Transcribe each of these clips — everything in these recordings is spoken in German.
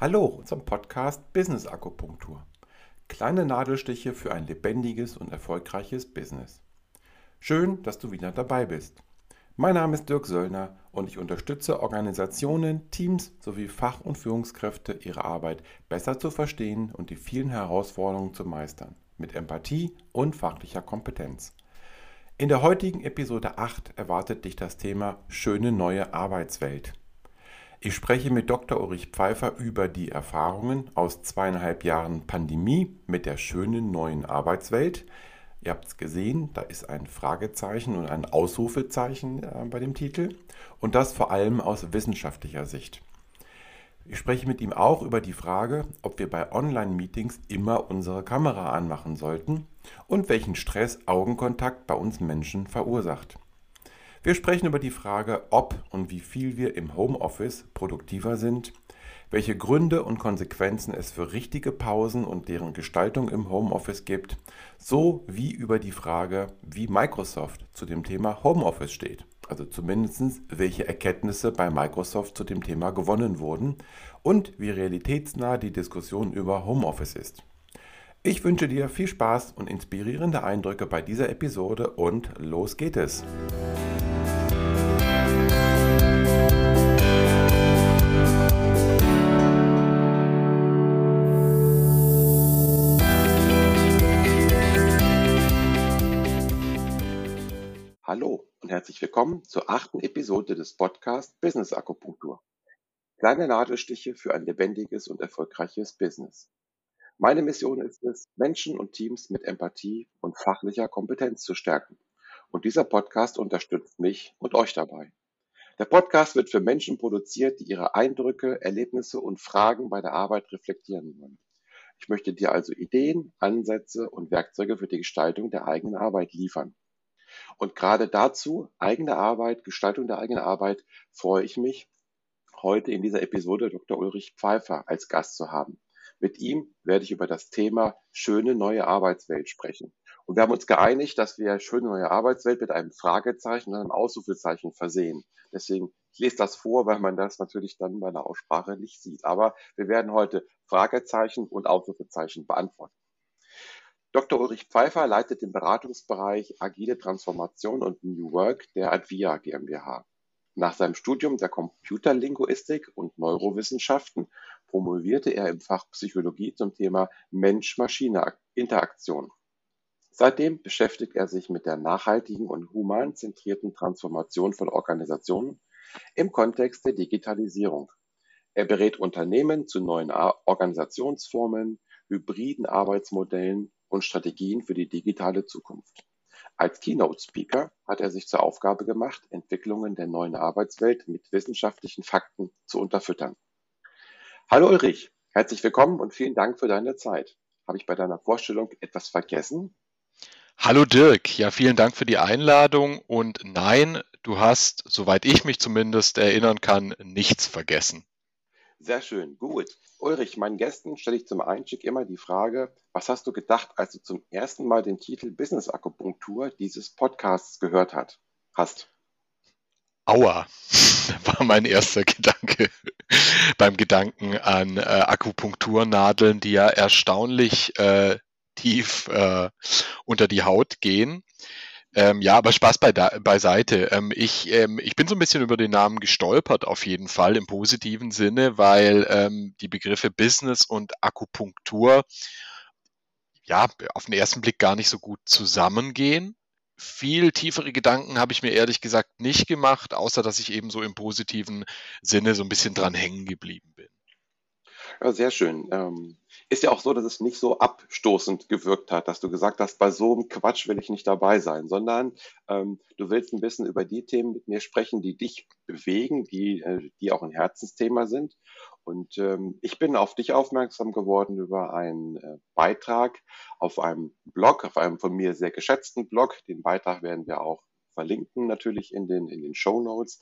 Hallo zum Podcast Business Akupunktur. Kleine Nadelstiche für ein lebendiges und erfolgreiches Business. Schön, dass du wieder dabei bist. Mein Name ist Dirk Söllner und ich unterstütze Organisationen, Teams sowie Fach- und Führungskräfte, ihre Arbeit besser zu verstehen und die vielen Herausforderungen zu meistern, mit Empathie und fachlicher Kompetenz. In der heutigen Episode 8 erwartet dich das Thema schöne neue Arbeitswelt. Ich spreche mit Dr. Ulrich Pfeiffer über die Erfahrungen aus zweieinhalb Jahren Pandemie mit der schönen neuen Arbeitswelt. Ihr habt es gesehen, da ist ein Fragezeichen und ein Ausrufezeichen äh, bei dem Titel und das vor allem aus wissenschaftlicher Sicht. Ich spreche mit ihm auch über die Frage, ob wir bei Online-Meetings immer unsere Kamera anmachen sollten und welchen Stress Augenkontakt bei uns Menschen verursacht. Wir sprechen über die Frage, ob und wie viel wir im Homeoffice produktiver sind, welche Gründe und Konsequenzen es für richtige Pausen und deren Gestaltung im Homeoffice gibt, so wie über die Frage, wie Microsoft zu dem Thema Homeoffice steht. Also zumindest welche Erkenntnisse bei Microsoft zu dem Thema gewonnen wurden und wie realitätsnah die Diskussion über Homeoffice ist. Ich wünsche dir viel Spaß und inspirierende Eindrücke bei dieser Episode und los geht es. Hallo und herzlich willkommen zur achten Episode des Podcasts Business Akupunktur. Kleine Nadelstiche für ein lebendiges und erfolgreiches Business. Meine Mission ist es, Menschen und Teams mit Empathie und fachlicher Kompetenz zu stärken. Und dieser Podcast unterstützt mich und euch dabei. Der Podcast wird für Menschen produziert, die ihre Eindrücke, Erlebnisse und Fragen bei der Arbeit reflektieren wollen. Ich möchte dir also Ideen, Ansätze und Werkzeuge für die Gestaltung der eigenen Arbeit liefern. Und gerade dazu, eigene Arbeit, Gestaltung der eigenen Arbeit, freue ich mich, heute in dieser Episode Dr. Ulrich Pfeiffer als Gast zu haben. Mit ihm werde ich über das Thema schöne neue Arbeitswelt sprechen. Und wir haben uns geeinigt, dass wir schöne neue Arbeitswelt mit einem Fragezeichen und einem Ausrufezeichen versehen. Deswegen, ich lese das vor, weil man das natürlich dann bei der Aussprache nicht sieht. Aber wir werden heute Fragezeichen und Ausrufezeichen beantworten. Dr. Ulrich Pfeiffer leitet den Beratungsbereich Agile Transformation und New Work der Advia GmbH. Nach seinem Studium der Computerlinguistik und Neurowissenschaften promovierte er im Fach Psychologie zum Thema Mensch-Maschine-Interaktion. Seitdem beschäftigt er sich mit der nachhaltigen und humanzentrierten Transformation von Organisationen im Kontext der Digitalisierung. Er berät Unternehmen zu neuen Organisationsformen, hybriden Arbeitsmodellen und Strategien für die digitale Zukunft. Als Keynote-Speaker hat er sich zur Aufgabe gemacht, Entwicklungen der neuen Arbeitswelt mit wissenschaftlichen Fakten zu unterfüttern. Hallo Ulrich, herzlich willkommen und vielen Dank für deine Zeit. Habe ich bei deiner Vorstellung etwas vergessen? Hallo Dirk, ja, vielen Dank für die Einladung und nein, du hast, soweit ich mich zumindest erinnern kann, nichts vergessen. Sehr schön, gut. Ulrich, meinen Gästen stelle ich zum Einstieg immer die Frage, was hast du gedacht, als du zum ersten Mal den Titel Business Akupunktur dieses Podcasts gehört hat, hast? Aua, war mein erster Gedanke beim Gedanken an äh, Akupunkturnadeln, die ja erstaunlich äh, tief äh, unter die Haut gehen. Ähm, ja, aber Spaß bei beiseite. Ähm, ich, ähm, ich bin so ein bisschen über den Namen gestolpert, auf jeden Fall im positiven Sinne, weil ähm, die Begriffe Business und Akupunktur ja auf den ersten Blick gar nicht so gut zusammengehen. Viel tiefere Gedanken habe ich mir ehrlich gesagt nicht gemacht, außer dass ich eben so im positiven Sinne so ein bisschen dran hängen geblieben bin. Ja, sehr schön. Ähm, ist ja auch so, dass es nicht so abstoßend gewirkt hat, dass du gesagt hast, bei so einem Quatsch will ich nicht dabei sein, sondern ähm, du willst ein bisschen über die Themen mit mir sprechen, die dich bewegen, die, äh, die auch ein Herzensthema sind. Und ähm, ich bin auf dich aufmerksam geworden über einen äh, Beitrag auf einem Blog, auf einem von mir sehr geschätzten Blog. Den Beitrag werden wir auch verlinken natürlich in den, in den Show Notes.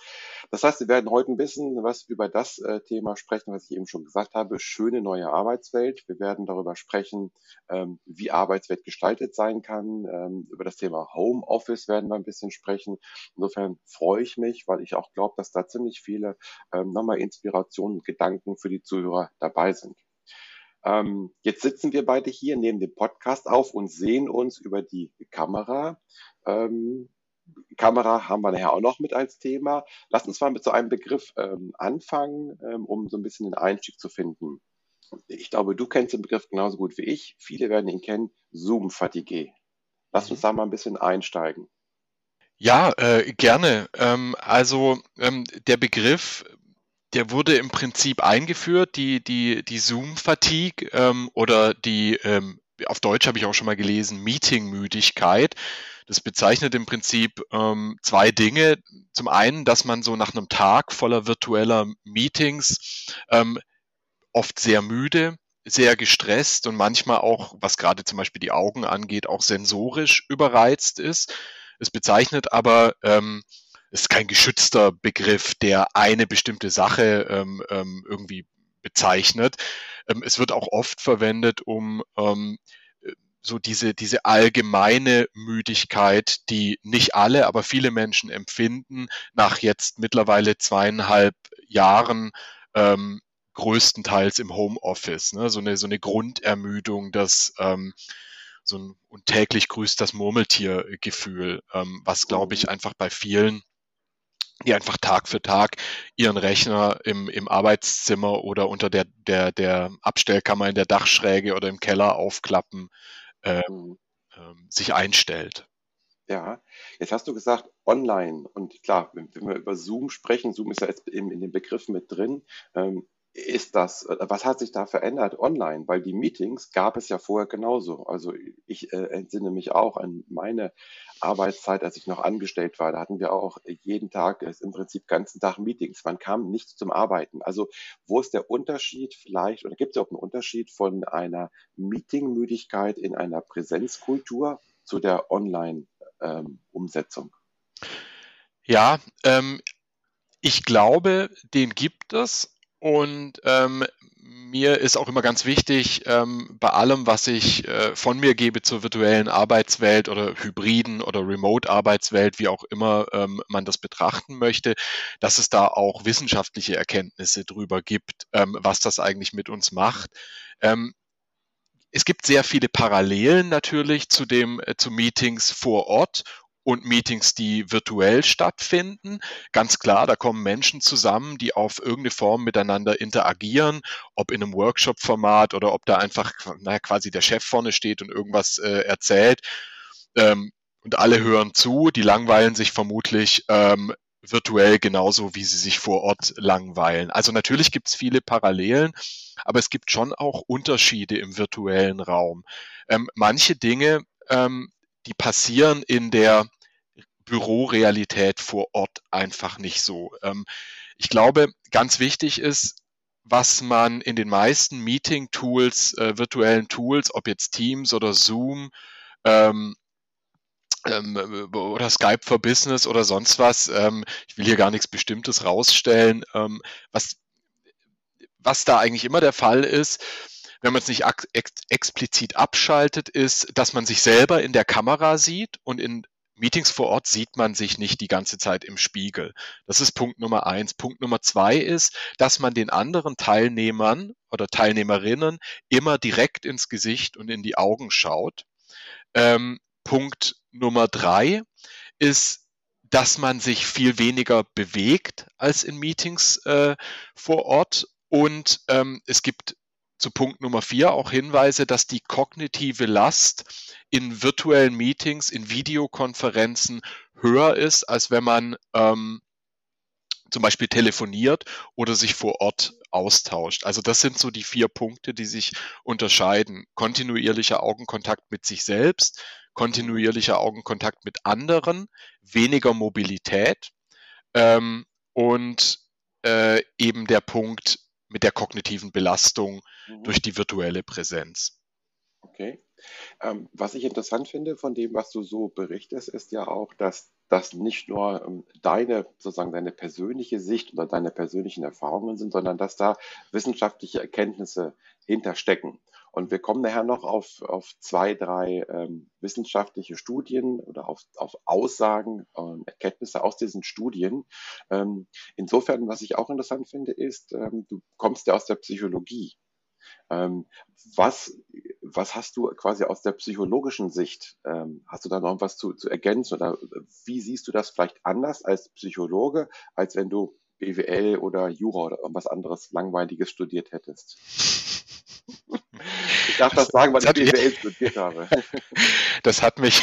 Das heißt, wir werden heute ein bisschen was über das äh, Thema sprechen, was ich eben schon gesagt habe, schöne neue Arbeitswelt. Wir werden darüber sprechen, ähm, wie Arbeitswelt gestaltet sein kann. Ähm, über das Thema Homeoffice werden wir ein bisschen sprechen. Insofern freue ich mich, weil ich auch glaube, dass da ziemlich viele ähm, nochmal Inspirationen und Gedanken für die Zuhörer dabei sind. Ähm, jetzt sitzen wir beide hier, nehmen den Podcast auf und sehen uns über die Kamera. Kamera haben wir nachher auch noch mit als Thema. Lass uns mal mit so einem Begriff ähm, anfangen, ähm, um so ein bisschen den Einstieg zu finden. Ich glaube, du kennst den Begriff genauso gut wie ich. Viele werden ihn kennen. Zoom-Fatigue. Lass uns da mal ein bisschen einsteigen. Ja, äh, gerne. Ähm, also ähm, der Begriff der wurde im Prinzip eingeführt, die, die, die Zoom-Fatigue ähm, oder die, ähm, auf Deutsch habe ich auch schon mal gelesen, Meeting-Müdigkeit. Das bezeichnet im Prinzip ähm, zwei Dinge. Zum einen, dass man so nach einem Tag voller virtueller Meetings ähm, oft sehr müde, sehr gestresst und manchmal auch, was gerade zum Beispiel die Augen angeht, auch sensorisch überreizt ist. Es bezeichnet aber ähm, ist kein geschützter Begriff, der eine bestimmte Sache ähm, ähm, irgendwie bezeichnet. Ähm, es wird auch oft verwendet, um ähm, so diese, diese allgemeine Müdigkeit, die nicht alle, aber viele Menschen empfinden, nach jetzt mittlerweile zweieinhalb Jahren ähm, größtenteils im Homeoffice. Ne? So, eine, so eine Grundermüdung, das ähm, so ein und täglich grüßt das Murmeltier-Gefühl, ähm, was glaube ich mhm. einfach bei vielen die einfach Tag für Tag ihren Rechner im, im Arbeitszimmer oder unter der, der, der Abstellkammer in der Dachschräge oder im Keller aufklappen, äh, mhm. äh, sich einstellt. Ja, jetzt hast du gesagt online und klar, wenn, wenn wir über Zoom sprechen, Zoom ist ja jetzt in, in den Begriffen mit drin. Ähm, ist das, äh, was hat sich da verändert online? Weil die Meetings gab es ja vorher genauso. Also ich äh, entsinne mich auch an meine Arbeitszeit, als ich noch angestellt war. Da hatten wir auch jeden Tag, äh, im Prinzip ganzen Tag Meetings. Man kam nicht zum Arbeiten. Also wo ist der Unterschied vielleicht, oder gibt es auch einen Unterschied von einer Meetingmüdigkeit in einer Präsenzkultur zu der Online-Umsetzung? Ähm, ja, ähm, ich glaube, den gibt es und ähm, mir ist auch immer ganz wichtig, ähm, bei allem, was ich äh, von mir gebe zur virtuellen Arbeitswelt oder hybriden oder Remote-Arbeitswelt, wie auch immer ähm, man das betrachten möchte, dass es da auch wissenschaftliche Erkenntnisse drüber gibt, ähm, was das eigentlich mit uns macht. Ähm, es gibt sehr viele Parallelen natürlich zu dem äh, zu Meetings vor Ort und Meetings, die virtuell stattfinden. Ganz klar, da kommen Menschen zusammen, die auf irgendeine Form miteinander interagieren, ob in einem Workshop-Format oder ob da einfach naja, quasi der Chef vorne steht und irgendwas äh, erzählt. Ähm, und alle hören zu, die langweilen sich vermutlich ähm, virtuell genauso, wie sie sich vor Ort langweilen. Also natürlich gibt es viele Parallelen, aber es gibt schon auch Unterschiede im virtuellen Raum. Ähm, manche Dinge, ähm, die passieren in der Bürorealität vor Ort einfach nicht so. Ähm, ich glaube, ganz wichtig ist, was man in den meisten Meeting-Tools, äh, virtuellen Tools, ob jetzt Teams oder Zoom ähm, ähm, oder Skype for Business oder sonst was, ähm, ich will hier gar nichts Bestimmtes rausstellen, ähm, was, was da eigentlich immer der Fall ist, wenn man es nicht ex explizit abschaltet, ist, dass man sich selber in der Kamera sieht und in Meetings vor Ort sieht man sich nicht die ganze Zeit im Spiegel. Das ist Punkt Nummer eins. Punkt Nummer zwei ist, dass man den anderen Teilnehmern oder Teilnehmerinnen immer direkt ins Gesicht und in die Augen schaut. Ähm, Punkt Nummer drei ist, dass man sich viel weniger bewegt als in Meetings äh, vor Ort. Und ähm, es gibt zu Punkt Nummer vier auch Hinweise, dass die kognitive Last in virtuellen Meetings, in Videokonferenzen höher ist, als wenn man ähm, zum Beispiel telefoniert oder sich vor Ort austauscht. Also das sind so die vier Punkte, die sich unterscheiden. Kontinuierlicher Augenkontakt mit sich selbst, kontinuierlicher Augenkontakt mit anderen, weniger Mobilität ähm, und äh, eben der Punkt mit der kognitiven Belastung mhm. durch die virtuelle Präsenz. Okay. Ähm, was ich interessant finde von dem, was du so berichtest, ist ja auch, dass das nicht nur ähm, deine, sozusagen deine persönliche Sicht oder deine persönlichen Erfahrungen sind, sondern dass da wissenschaftliche Erkenntnisse hinterstecken. Und wir kommen nachher noch auf, auf zwei, drei ähm, wissenschaftliche Studien oder auf, auf Aussagen und Erkenntnisse aus diesen Studien. Ähm, insofern, was ich auch interessant finde, ist, ähm, du kommst ja aus der Psychologie. Ähm, was, was hast du quasi aus der psychologischen Sicht? Ähm, hast du da noch was zu, zu ergänzen oder wie siehst du das vielleicht anders als Psychologe, als wenn du BWL oder Jura oder irgendwas anderes Langweiliges studiert hättest? Ich darf das sagen, weil das ich BWL studiert habe. Das hat mich,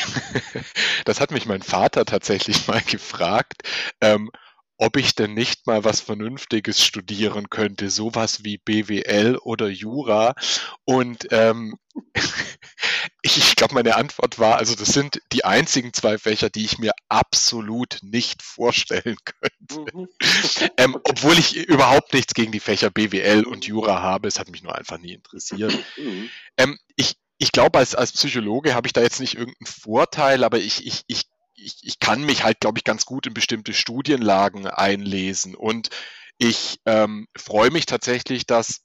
das hat mich mein Vater tatsächlich mal gefragt. Ähm, ob ich denn nicht mal was Vernünftiges studieren könnte, sowas wie BWL oder Jura. Und ähm, ich glaube, meine Antwort war, also das sind die einzigen zwei Fächer, die ich mir absolut nicht vorstellen könnte. Mhm. ähm, obwohl ich überhaupt nichts gegen die Fächer BWL und Jura habe, es hat mich nur einfach nie interessiert. Mhm. Ähm, ich ich glaube, als, als Psychologe habe ich da jetzt nicht irgendeinen Vorteil, aber ich, ich, ich ich, ich kann mich halt, glaube ich, ganz gut in bestimmte Studienlagen einlesen. Und ich ähm, freue mich tatsächlich, dass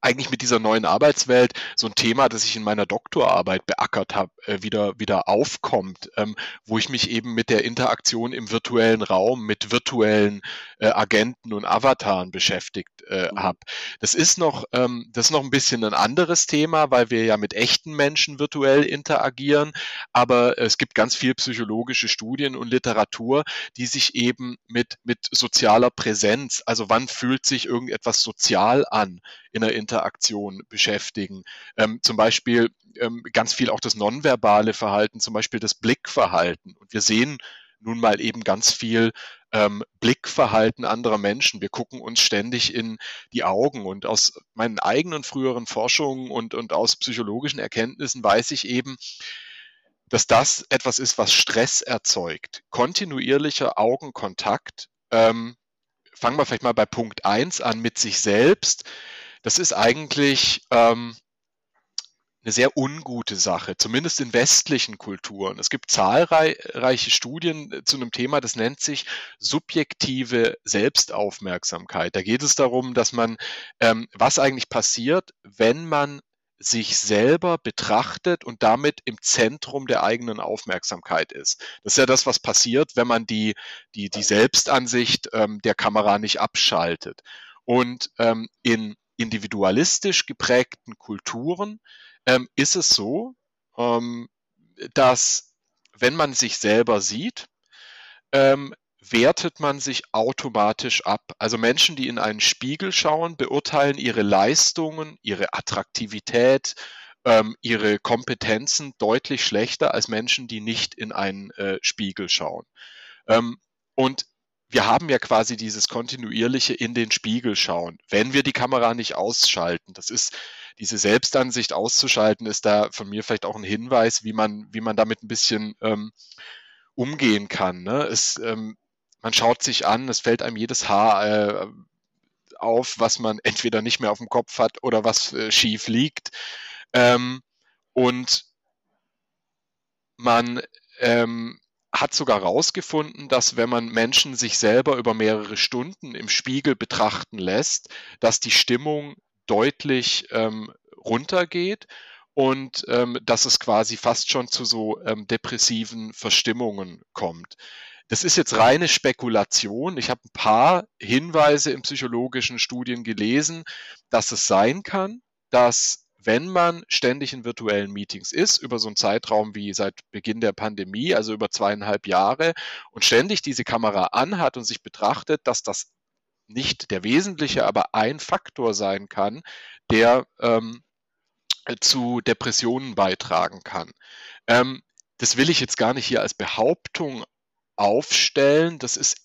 eigentlich mit dieser neuen Arbeitswelt so ein Thema, das ich in meiner Doktorarbeit beackert habe, äh, wieder, wieder aufkommt, ähm, wo ich mich eben mit der Interaktion im virtuellen Raum, mit virtuellen äh, Agenten und Avataren beschäftigt äh, mhm. habe. Das ist noch, ähm, das ist noch ein bisschen ein anderes Thema, weil wir ja mit echten Menschen virtuell interagieren, aber es gibt ganz viel psychologische Studien und Literatur, die sich eben mit, mit sozialer Präsenz, also wann fühlt sich irgendetwas sozial an, in der Interaktion beschäftigen. Ähm, zum Beispiel ähm, ganz viel auch das nonverbale Verhalten, zum Beispiel das Blickverhalten. Und wir sehen nun mal eben ganz viel ähm, Blickverhalten anderer Menschen. Wir gucken uns ständig in die Augen. Und aus meinen eigenen früheren Forschungen und, und aus psychologischen Erkenntnissen weiß ich eben, dass das etwas ist, was Stress erzeugt. Kontinuierlicher Augenkontakt. Ähm, fangen wir vielleicht mal bei Punkt eins an mit sich selbst das ist eigentlich ähm, eine sehr ungute Sache, zumindest in westlichen Kulturen. Es gibt zahlreiche Studien zu einem Thema, das nennt sich subjektive Selbstaufmerksamkeit. Da geht es darum, dass man, ähm, was eigentlich passiert, wenn man sich selber betrachtet und damit im Zentrum der eigenen Aufmerksamkeit ist. Das ist ja das, was passiert, wenn man die, die, die Selbstansicht ähm, der Kamera nicht abschaltet. Und ähm, in individualistisch geprägten Kulturen ähm, ist es so, ähm, dass wenn man sich selber sieht, ähm, wertet man sich automatisch ab. Also Menschen, die in einen Spiegel schauen, beurteilen ihre Leistungen, ihre Attraktivität, ähm, ihre Kompetenzen deutlich schlechter als Menschen, die nicht in einen äh, Spiegel schauen. Ähm, und wir haben ja quasi dieses kontinuierliche in den Spiegel schauen, wenn wir die Kamera nicht ausschalten. Das ist diese Selbstansicht auszuschalten, ist da von mir vielleicht auch ein Hinweis, wie man, wie man damit ein bisschen ähm, umgehen kann. Ne? Es, ähm, man schaut sich an, es fällt einem jedes Haar äh, auf, was man entweder nicht mehr auf dem Kopf hat oder was äh, schief liegt. Ähm, und man ähm, hat sogar herausgefunden, dass wenn man Menschen sich selber über mehrere Stunden im Spiegel betrachten lässt, dass die Stimmung deutlich ähm, runtergeht und ähm, dass es quasi fast schon zu so ähm, depressiven Verstimmungen kommt. Das ist jetzt reine Spekulation. Ich habe ein paar Hinweise in psychologischen Studien gelesen, dass es sein kann, dass wenn man ständig in virtuellen Meetings ist, über so einen Zeitraum wie seit Beginn der Pandemie, also über zweieinhalb Jahre, und ständig diese Kamera anhat und sich betrachtet, dass das nicht der wesentliche, aber ein Faktor sein kann, der ähm, zu Depressionen beitragen kann. Ähm, das will ich jetzt gar nicht hier als Behauptung aufstellen. Das ist,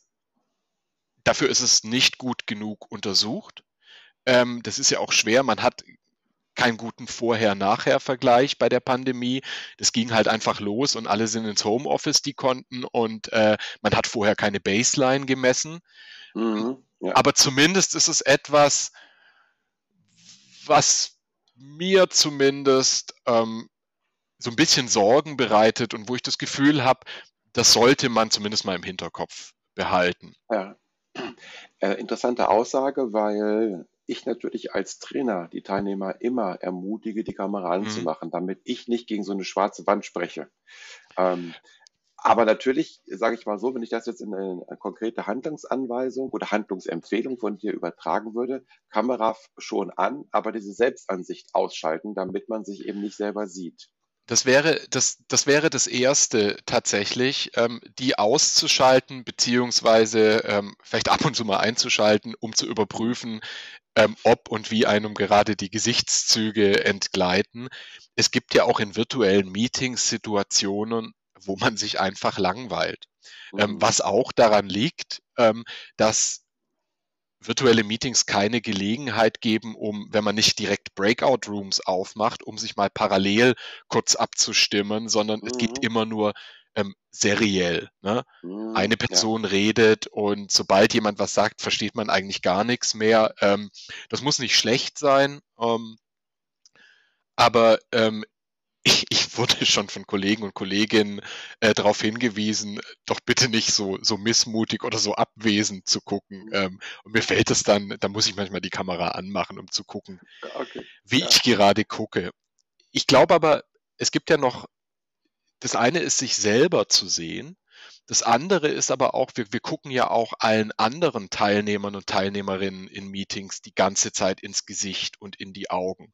dafür ist es nicht gut genug untersucht. Ähm, das ist ja auch schwer. Man hat keinen guten Vorher-Nachher-Vergleich bei der Pandemie. Das ging halt einfach los und alle sind ins Homeoffice, die konnten und äh, man hat vorher keine Baseline gemessen. Mhm, ja. Aber zumindest ist es etwas, was mir zumindest ähm, so ein bisschen Sorgen bereitet und wo ich das Gefühl habe, das sollte man zumindest mal im Hinterkopf behalten. Ja. Äh, interessante Aussage, weil ich natürlich als Trainer die Teilnehmer immer ermutige, die Kamera Mhm. anzumachen, damit ich nicht gegen so eine schwarze Wand spreche. Ähm, aber natürlich, sage ich mal so, wenn ich das jetzt in eine, konkrete Handlungsanweisung oder Handlungsempfehlung von dir übertragen würde, Kamera schon an, aber diese Selbstansicht ausschalten, damit man sich eben nicht selber sieht. Das wäre das, das wäre das Erste tatsächlich, ähm, die auszuschalten, beziehungsweise ähm, vielleicht ab und zu mal einzuschalten, um zu überprüfen, ähm, ob und wie einem gerade die Gesichtszüge entgleiten. Es gibt ja auch in virtuellen Meetings Situationen, wo man sich einfach langweilt. Ähm, Mhm. was auch daran liegt, ähm, dass virtuelle Meetings keine Gelegenheit geben, um, wenn man nicht direkt Breakout Rooms aufmacht, um sich mal parallel kurz abzustimmen, sondern es geht Mhm. immer nur ähm, seriell. Ne? Mhm. Eine Ja. Person redet und sobald jemand was sagt, versteht man eigentlich gar nichts mehr. Ähm, das muss nicht schlecht sein, ähm, aber ähm, ich, ich wurde schon von Kollegen und Kolleginnen äh, darauf hingewiesen, doch bitte nicht so, so missmutig oder so abwesend zu gucken. Mhm. Ähm, und mir fällt es dann, da muss ich manchmal die Kamera anmachen, um zu gucken, Okay. wie Ja. ich gerade gucke. Ich glaube aber, es gibt ja noch, das eine ist, sich selber zu sehen. Das andere ist aber auch, wir, wir gucken ja auch allen anderen Teilnehmern und Teilnehmerinnen in Meetings die ganze Zeit ins Gesicht und in die Augen.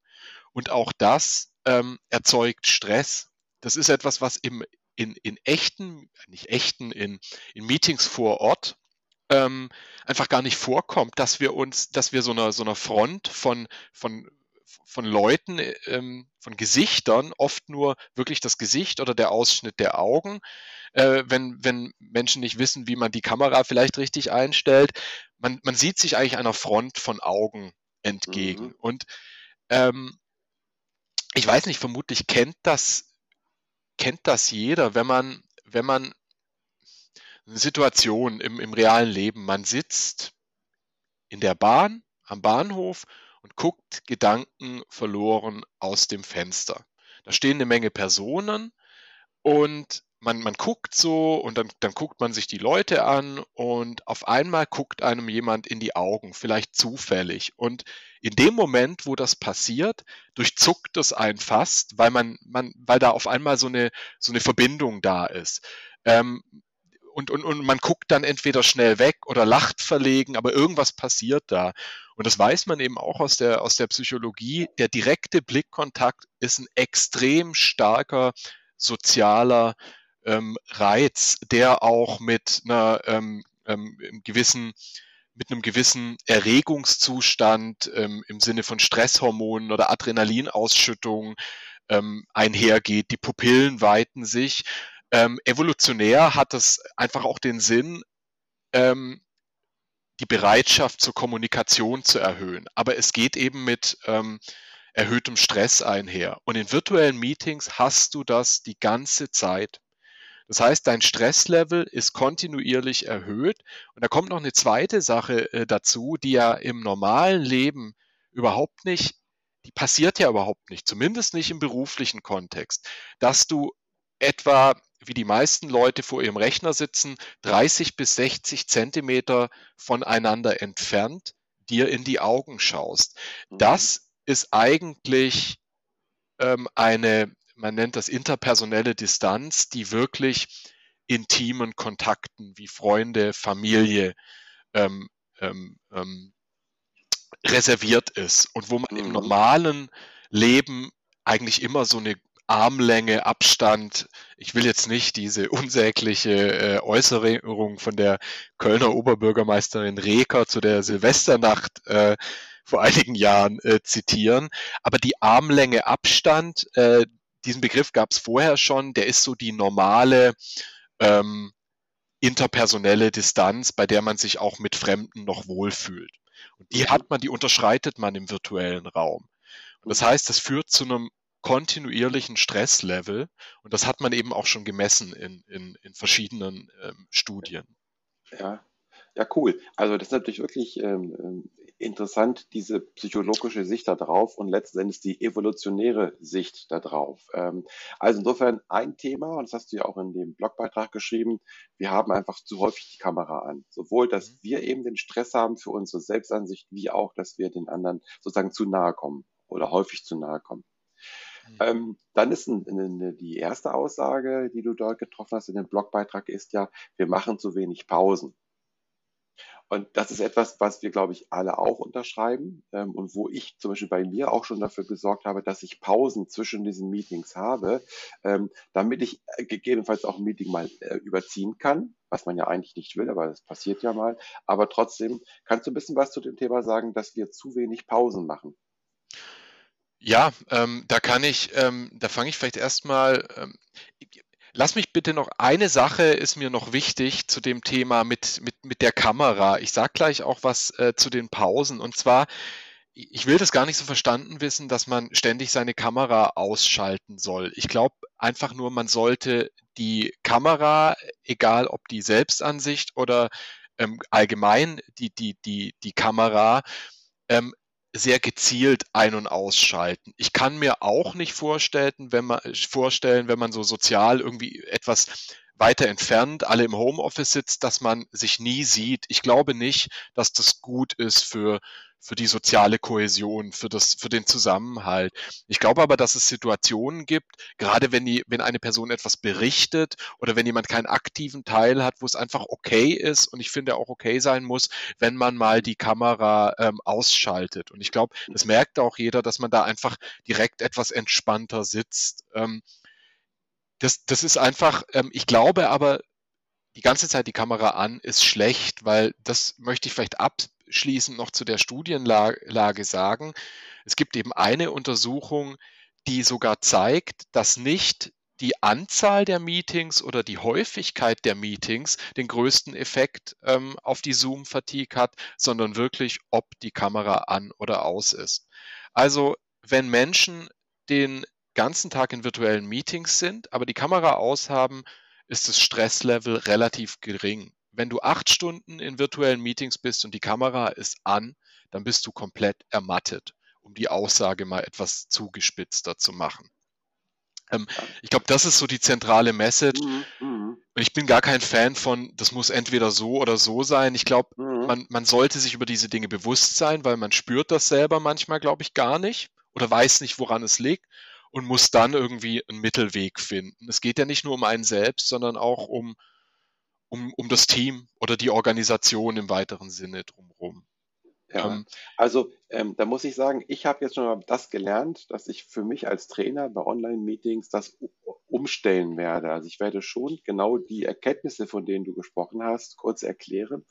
Und auch das ähm, erzeugt Stress. Das ist etwas, was im, in, in echten, nicht echten, in, in Meetings vor Ort ähm, einfach gar nicht vorkommt, dass wir uns, dass wir so einer, so einer Front von, von, von Leuten, ähm, von Gesichtern, oft nur wirklich das Gesicht oder der Ausschnitt der Augen, äh, wenn, wenn Menschen nicht wissen, wie man die Kamera vielleicht richtig einstellt. Man, man sieht sich eigentlich einer Front von Augen entgegen. Mhm. Und ähm, ich weiß nicht, vermutlich kennt das, kennt das jeder, wenn man, wenn man eine Situation im, im realen Leben, man sitzt in der Bahn, am Bahnhof und guckt Gedanken verloren aus dem Fenster. Da stehen eine Menge Personen und man, man guckt so und dann, dann guckt man sich die Leute an und auf einmal guckt einem jemand in die Augen, vielleicht zufällig. Und in dem Moment, wo das passiert, durchzuckt es einen fast, weil man, man, weil da auf einmal so eine, so eine Verbindung da ist. Ähm, und, und, und man guckt dann entweder schnell weg oder lacht verlegen, aber irgendwas passiert da. Und das weiß man eben auch aus der, aus der Psychologie. Der direkte Blickkontakt ist ein extrem starker sozialer ähm, Reiz, der auch mit einer ähm, ähm, gewissen mit einem gewissen Erregungszustand ähm, im Sinne von Stresshormonen oder Adrenalinausschüttung ähm, einhergeht. Die Pupillen weiten sich. Ähm, evolutionär hat es einfach auch den Sinn, ähm, die Bereitschaft zur Kommunikation zu erhöhen. Aber es geht eben mit ähm, erhöhtem Stress einher. Und in virtuellen Meetings hast du das die ganze Zeit. Das heißt, dein Stresslevel ist kontinuierlich erhöht. Und da kommt noch eine zweite Sache äh, dazu, die ja im normalen Leben überhaupt nicht, die passiert ja überhaupt nicht, zumindest nicht im beruflichen Kontext, dass du etwa wie die meisten Leute vor ihrem Rechner sitzen, 30 bis 60 Zentimeter voneinander entfernt dir in die Augen schaust. Mhm. Das ist eigentlich ähm, eine, man nennt das interpersonelle Distanz, die wirklich intimen Kontakten wie Freunde, Familie ähm, ähm, ähm, reserviert ist und wo man im Mhm. normalen Leben eigentlich immer so eine Armlänge Abstand. Ich will jetzt nicht diese unsägliche äh, Äußerung von der Kölner Oberbürgermeisterin Reker zu der Silvesternacht äh, vor einigen Jahren äh, zitieren, aber die Armlänge Abstand, äh, diesen Begriff gab es vorher schon, der ist so die normale ähm, interpersonelle Distanz, bei der man sich auch mit Fremden noch wohlfühlt. Und die Mhm. hat man, die unterschreitet man im virtuellen Raum. Und das heißt, das führt zu einem kontinuierlichen Stresslevel und das hat man eben auch schon gemessen in, in, in verschiedenen ähm, Studien. Ja, ja, cool. Also das ist natürlich wirklich ähm, ähm, interessant, diese psychologische Sicht darauf und letzten Endes die evolutionäre Sicht darauf. Ähm, also insofern ein Thema, und das hast du ja auch in dem Blogbeitrag geschrieben, wir haben einfach zu häufig die Kamera an. Sowohl, dass mhm. wir eben den Stress haben für unsere Selbstansicht, wie auch, dass wir den anderen sozusagen zu nahe kommen oder häufig zu nahe kommen. Mhm. Ähm, dann ist ein, eine, die erste Aussage, die du dort getroffen hast in dem Blogbeitrag, ist ja, wir machen zu wenig Pausen. Und das ist etwas, was wir, glaube ich, alle auch unterschreiben ähm, und wo ich zum Beispiel bei mir auch schon dafür gesorgt habe, dass ich Pausen zwischen diesen Meetings habe, ähm, damit ich äh, gegebenenfalls auch ein Meeting mal äh, überziehen kann, was man ja eigentlich nicht will, aber das passiert ja mal. Aber trotzdem, kannst du ein bisschen was zu dem Thema sagen, dass wir zu wenig Pausen machen? Ja, ähm, da kann ich, ähm, da fange ich vielleicht erstmal. Lass mich bitte noch, eine Sache ist mir noch wichtig zu dem Thema mit, mit, mit der Kamera. Ich sage gleich auch was äh, zu den Pausen. Und zwar, ich will das gar nicht so verstanden wissen, dass man ständig seine Kamera ausschalten soll. Ich glaube einfach nur, man sollte die Kamera, egal ob die Selbstansicht oder ähm, allgemein die, die, die, die Kamera, ähm, sehr gezielt ein- und ausschalten. Ich kann mir auch nicht vorstellen, wenn man vorstellen, wenn man so sozial irgendwie etwas weiter entfernt, alle im Homeoffice sitzt, dass man sich nie sieht. Ich glaube nicht, dass das gut ist für für die soziale Kohäsion, für das, für den Zusammenhalt. Ich glaube aber, dass es Situationen gibt, gerade wenn die, wenn eine Person etwas berichtet oder wenn jemand keinen aktiven Teil hat, wo es einfach okay ist und ich finde auch okay sein muss, wenn man mal die Kamera ähm, ausschaltet. Und ich glaube, das merkt auch jeder, dass man da einfach direkt etwas entspannter sitzt. Ähm, das, das ist einfach, ähm, ich glaube aber, die ganze Zeit die Kamera an ist schlecht, weil das möchte ich vielleicht abschließend noch zu der Studienlage sagen. Es gibt eben eine Untersuchung, die sogar zeigt, dass nicht die Anzahl der Meetings oder die Häufigkeit der Meetings den größten Effekt ähm, auf die Zoom-Fatigue hat, sondern wirklich, ob die Kamera an oder aus ist. Also wenn Menschen den ganzen Tag in virtuellen Meetings sind, aber die Kamera aushaben, ist das Stresslevel relativ gering. Wenn du acht Stunden in virtuellen Meetings bist und die Kamera ist an, dann bist du komplett ermattet, um die Aussage mal etwas zugespitzter zu machen. Ähm, ich glaube, das ist so die zentrale Message. Mhm, mhm. Und ich bin gar kein Fan von, das muss entweder so oder so sein. Ich glaube, mhm. man, man sollte sich über diese Dinge bewusst sein, weil man spürt das selber manchmal, glaube ich, gar nicht oder weiß nicht, woran es liegt und muss dann irgendwie einen Mittelweg finden. Es geht ja nicht nur um einen selbst, sondern auch um, um, um das Team oder die Organisation im weiteren Sinne drumherum. Ja, ähm, also ähm, da muss ich sagen, ich habe jetzt schon mal das gelernt, dass ich für mich als Trainer bei Online-Meetings das umstellen werde. Also ich werde schon genau die Erkenntnisse, von denen du gesprochen hast, kurz erklären.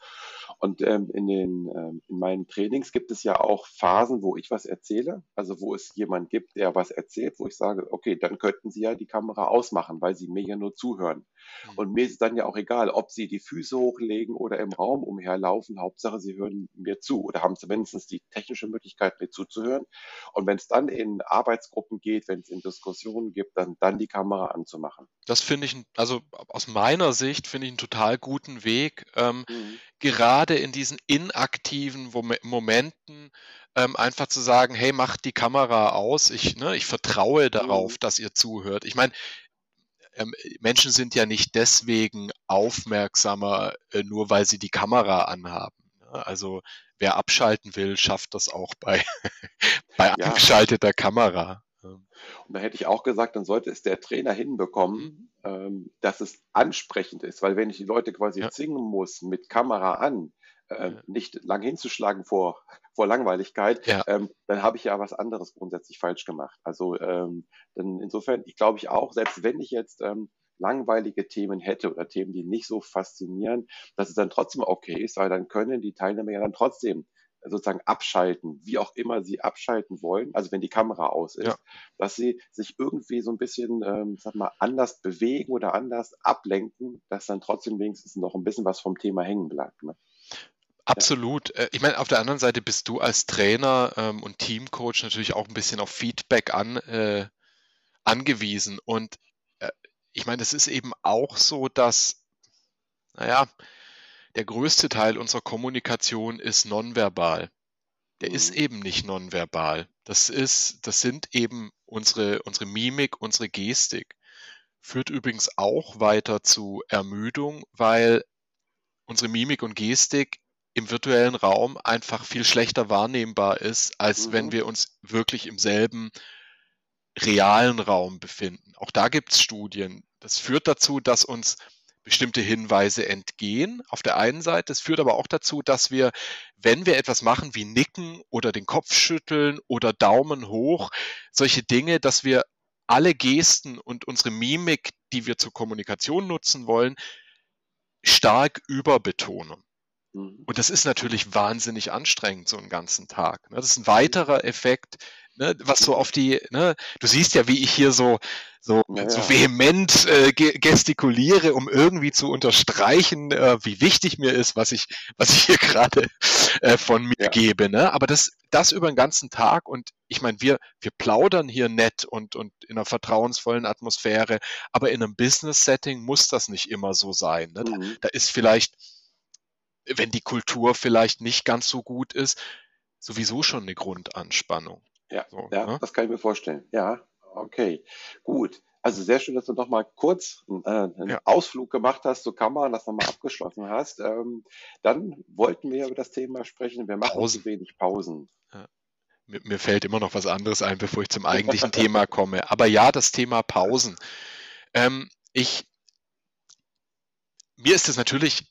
Und ähm, in, den, ähm, in meinen Trainings gibt es ja auch Phasen, wo ich was erzähle, also wo es jemand gibt, der was erzählt, wo ich sage, okay, dann könnten Sie ja die Kamera ausmachen, weil Sie mir ja nur zuhören. Mhm. Und mir ist dann ja auch egal, ob Sie die Füße hochlegen oder im Raum umherlaufen. Hauptsache, Sie hören mir zu oder haben zumindest die technische Möglichkeit, mir zuzuhören. Und wenn es dann in Arbeitsgruppen geht, wenn es in Diskussionen gibt, dann, dann die Kamera anzumachen. Das finde ich, also aus meiner Sicht finde ich einen total guten Weg, ähm, mhm. gerade in diesen inaktiven Momenten ähm, einfach zu sagen, hey, macht die Kamera aus, ich, ne, ich vertraue darauf, mhm. dass ihr zuhört. Ich meine, ähm, Menschen sind ja nicht deswegen aufmerksamer, äh, nur weil sie die Kamera anhaben. Also wer abschalten will, schafft das auch bei, bei ja. angeschalteter Kamera. Und da hätte ich auch gesagt, dann sollte es der Trainer hinbekommen, mhm. ähm, dass es ansprechend ist, weil wenn ich die Leute quasi ja. zwingen muss mit Kamera an, äh, ja. nicht lang hinzuschlagen vor, vor Langweiligkeit, ja. ähm, dann habe ich ja was anderes grundsätzlich falsch gemacht. Also ähm, dann insofern, ich glaube ich auch, selbst wenn ich jetzt ähm, langweilige Themen hätte oder Themen, die nicht so faszinieren, dass es dann trotzdem okay ist, weil dann können die Teilnehmer ja dann trotzdem sozusagen abschalten, wie auch immer sie abschalten wollen, also wenn die Kamera aus ist, ja. dass sie sich irgendwie so ein bisschen, ähm, sag mal, anders bewegen oder anders ablenken, dass dann trotzdem wenigstens noch ein bisschen was vom Thema hängen bleibt. Ne? Absolut. Ja. Äh, ich meine, auf der anderen Seite bist du als Trainer ähm, und Teamcoach natürlich auch ein bisschen auf Feedback an, äh, angewiesen. Und äh, ich meine, es ist eben auch so, dass, naja, der größte Teil unserer Kommunikation ist nonverbal. der mhm. ist eben nicht nonverbal. Das ist, das sind eben unsere, unsere Mimik, unsere Gestik. Führt übrigens auch weiter zu Ermüdung, weil unsere Mimik und Gestik im virtuellen Raum einfach viel schlechter wahrnehmbar ist, als mhm. wenn wir uns wirklich im selben realen Raum befinden. Auch da gibt es Studien. Das führt dazu, dass uns bestimmte Hinweise entgehen auf der einen Seite. Es führt aber auch dazu, dass wir, wenn wir etwas machen wie nicken oder den Kopf schütteln oder Daumen hoch, solche Dinge, dass wir alle Gesten und unsere Mimik, die wir zur Kommunikation nutzen wollen, stark überbetonen. Mhm. Und das ist natürlich wahnsinnig anstrengend, so einen ganzen Tag. Ne? Das ist ein weiterer Effekt, ne, was so auf die, ne, du siehst ja, wie ich hier so, so, ja, so vehement äh, gestikuliere, um irgendwie zu unterstreichen, äh, wie wichtig mir ist, was ich, was ich hier gerade äh, von mir ja. gebe. Ne? Aber das, das über den ganzen Tag und ich meine, wir, wir plaudern hier nett und, und in einer vertrauensvollen Atmosphäre, aber in einem Business-Setting muss das nicht immer so sein. Ne? Da, mhm. da ist vielleicht, wenn die Kultur vielleicht nicht ganz so gut ist, sowieso schon eine Grundanspannung. Ja, so, ja ne? das kann ich mir vorstellen. Ja, okay, gut. Also sehr schön, dass du noch mal kurz äh, einen ja. Ausflug gemacht hast zur Kamera, das nochmal abgeschlossen hast. Ähm, dann wollten wir über das Thema sprechen. Wir machen Pausen. zu wenig Pausen. Ja. Mir, mir, fällt immer noch was anderes ein, bevor ich zum eigentlichen Thema komme. Aber ja, das Thema Pausen. Ähm, ich, mir ist es natürlich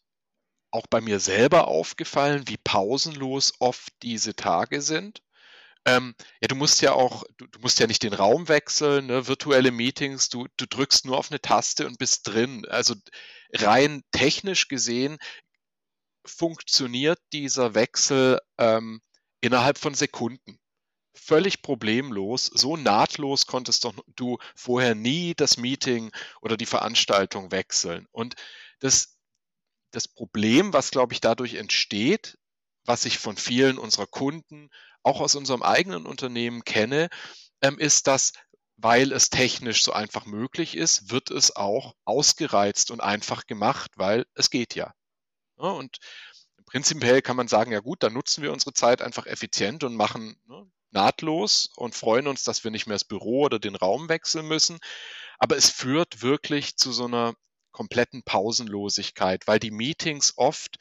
auch bei mir selber aufgefallen, wie pausenlos oft diese Tage sind. Ähm, ja, du musst ja auch, du, du, musst ja nicht den Raum wechseln, ne? virtuelle Meetings, du, du drückst nur auf eine Taste und bist drin. Also rein technisch gesehen funktioniert dieser Wechsel ähm, innerhalb von Sekunden. Völlig problemlos, so nahtlos konntest doch du vorher nie das Meeting oder die Veranstaltung wechseln. Und das, das Problem, was glaube ich dadurch entsteht, was ich von vielen unserer Kunden auch aus unserem eigenen Unternehmen kenne, ähm, ist, dass weil es technisch so einfach möglich ist, wird es auch ausgereizt und einfach gemacht, weil es geht ja. ja und prinzipiell kann man sagen, ja gut, dann nutzen wir unsere Zeit einfach effizient und machen ne, nahtlos und freuen uns, dass wir nicht mehr das Büro oder den Raum wechseln müssen. Aber es führt wirklich zu so einer kompletten Pausenlosigkeit, weil die Meetings oft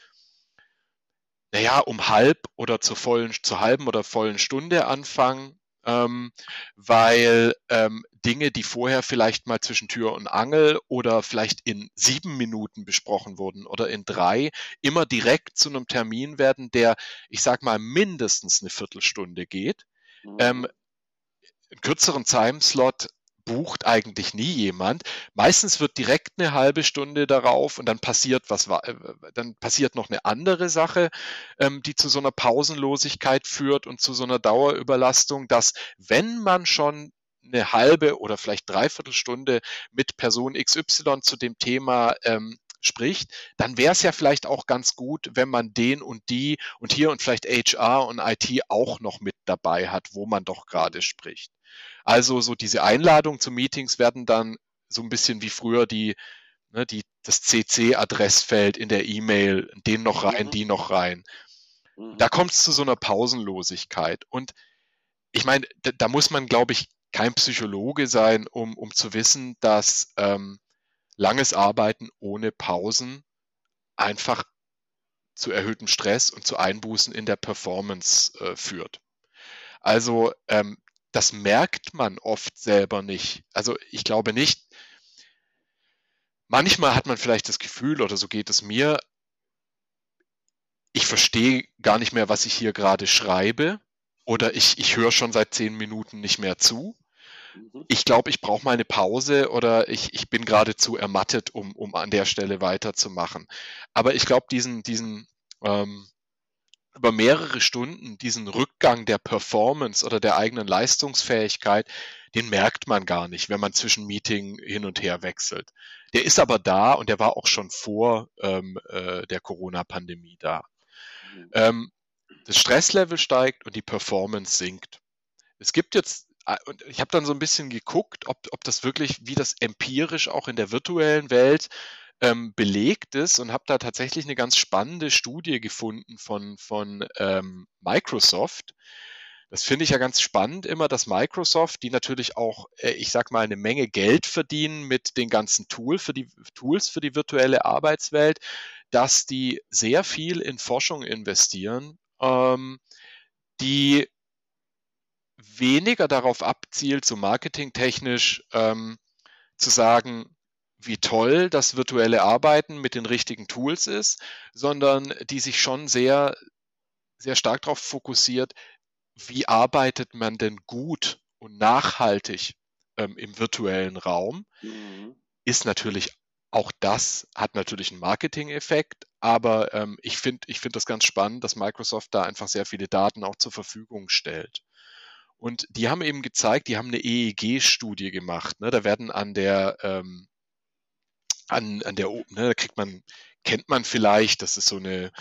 naja, um halb oder zur vollen, zur halben oder vollen Stunde anfangen, ähm, weil ähm, Dinge, die vorher vielleicht mal zwischen Tür und Angel oder vielleicht in sieben Minuten besprochen wurden oder in drei, immer direkt zu einem Termin werden, der, ich sag mal, mindestens eine Viertelstunde geht. Mhm. Ähm, einen kürzeren Timeslot bucht eigentlich nie jemand. Meistens wird direkt eine halbe Stunde darauf und dann passiert was, äh, dann passiert noch eine andere Sache, ähm, die zu so einer Pausenlosigkeit führt und zu so einer Dauerüberlastung, dass wenn man schon eine halbe oder vielleicht dreiviertel Stunde mit Person XY zu dem Thema ähm, spricht, dann wäre es ja vielleicht auch ganz gut, wenn man den und die und hier und vielleicht HR und IT auch noch mit dabei hat, wo man doch gerade spricht. Also so diese Einladungen zu Meetings werden dann so ein bisschen wie früher die, ne, die, das CC-Adressfeld in der E-Mail, den noch rein, mhm. die noch rein. Mhm. Da kommt es zu so einer Pausenlosigkeit. Und ich meine, da, da, muss man, glaube ich, kein Psychologe sein, um, um zu wissen, dass ähm, langes Arbeiten ohne Pausen einfach zu erhöhtem Stress und zu Einbußen in der Performance äh, führt. Also ähm, das merkt man oft selber nicht. Also ich glaube nicht, manchmal hat man vielleicht das Gefühl, oder so geht es mir, ich verstehe gar nicht mehr, was ich hier gerade schreibe, oder ich, ich höre schon seit zehn Minuten nicht mehr zu. Mhm. Ich glaube, ich brauche mal eine Pause oder ich, ich bin geradezu ermattet, um, um an der Stelle weiterzumachen. Aber ich glaube, diesen, diesen ähm, über mehrere Stunden diesen Rückgang der Performance oder der eigenen Leistungsfähigkeit, den merkt man gar nicht, wenn man zwischen Meeting hin und her wechselt. Der ist aber da und der war auch schon vor ähm, äh, der Corona-Pandemie da. Mhm. Ähm, das Stresslevel steigt und die Performance sinkt. Es gibt jetzt, äh, und ich habe dann so ein bisschen geguckt, ob, ob das wirklich, wie das empirisch auch in der virtuellen Welt ähm, belegt ist und habe da tatsächlich eine ganz spannende Studie gefunden von, von ähm, Microsoft. Das finde ich ja ganz spannend immer, dass Microsoft, die natürlich auch, äh, ich sag mal, eine Menge Geld verdienen mit den ganzen Tool für die, Tools für die virtuelle Arbeitswelt, dass die sehr viel in Forschung investieren, ähm, die weniger darauf abzielt, so marketingtechnisch ähm, zu sagen, wie toll das virtuelle Arbeiten mit den richtigen Tools ist, sondern die sich schon sehr, sehr stark darauf fokussiert, wie arbeitet man denn gut und nachhaltig ähm, im virtuellen Raum, mhm. ist natürlich auch das hat natürlich einen Marketing-Effekt, aber ähm, ich finde ich finde das ganz spannend, dass Microsoft da einfach sehr viele Daten auch zur Verfügung stellt. Und die haben eben gezeigt, die haben eine EEG-Studie gemacht. Ne? Da werden an der ähm, an, an der, ne, da kriegt man, kennt man vielleicht, das ist so eine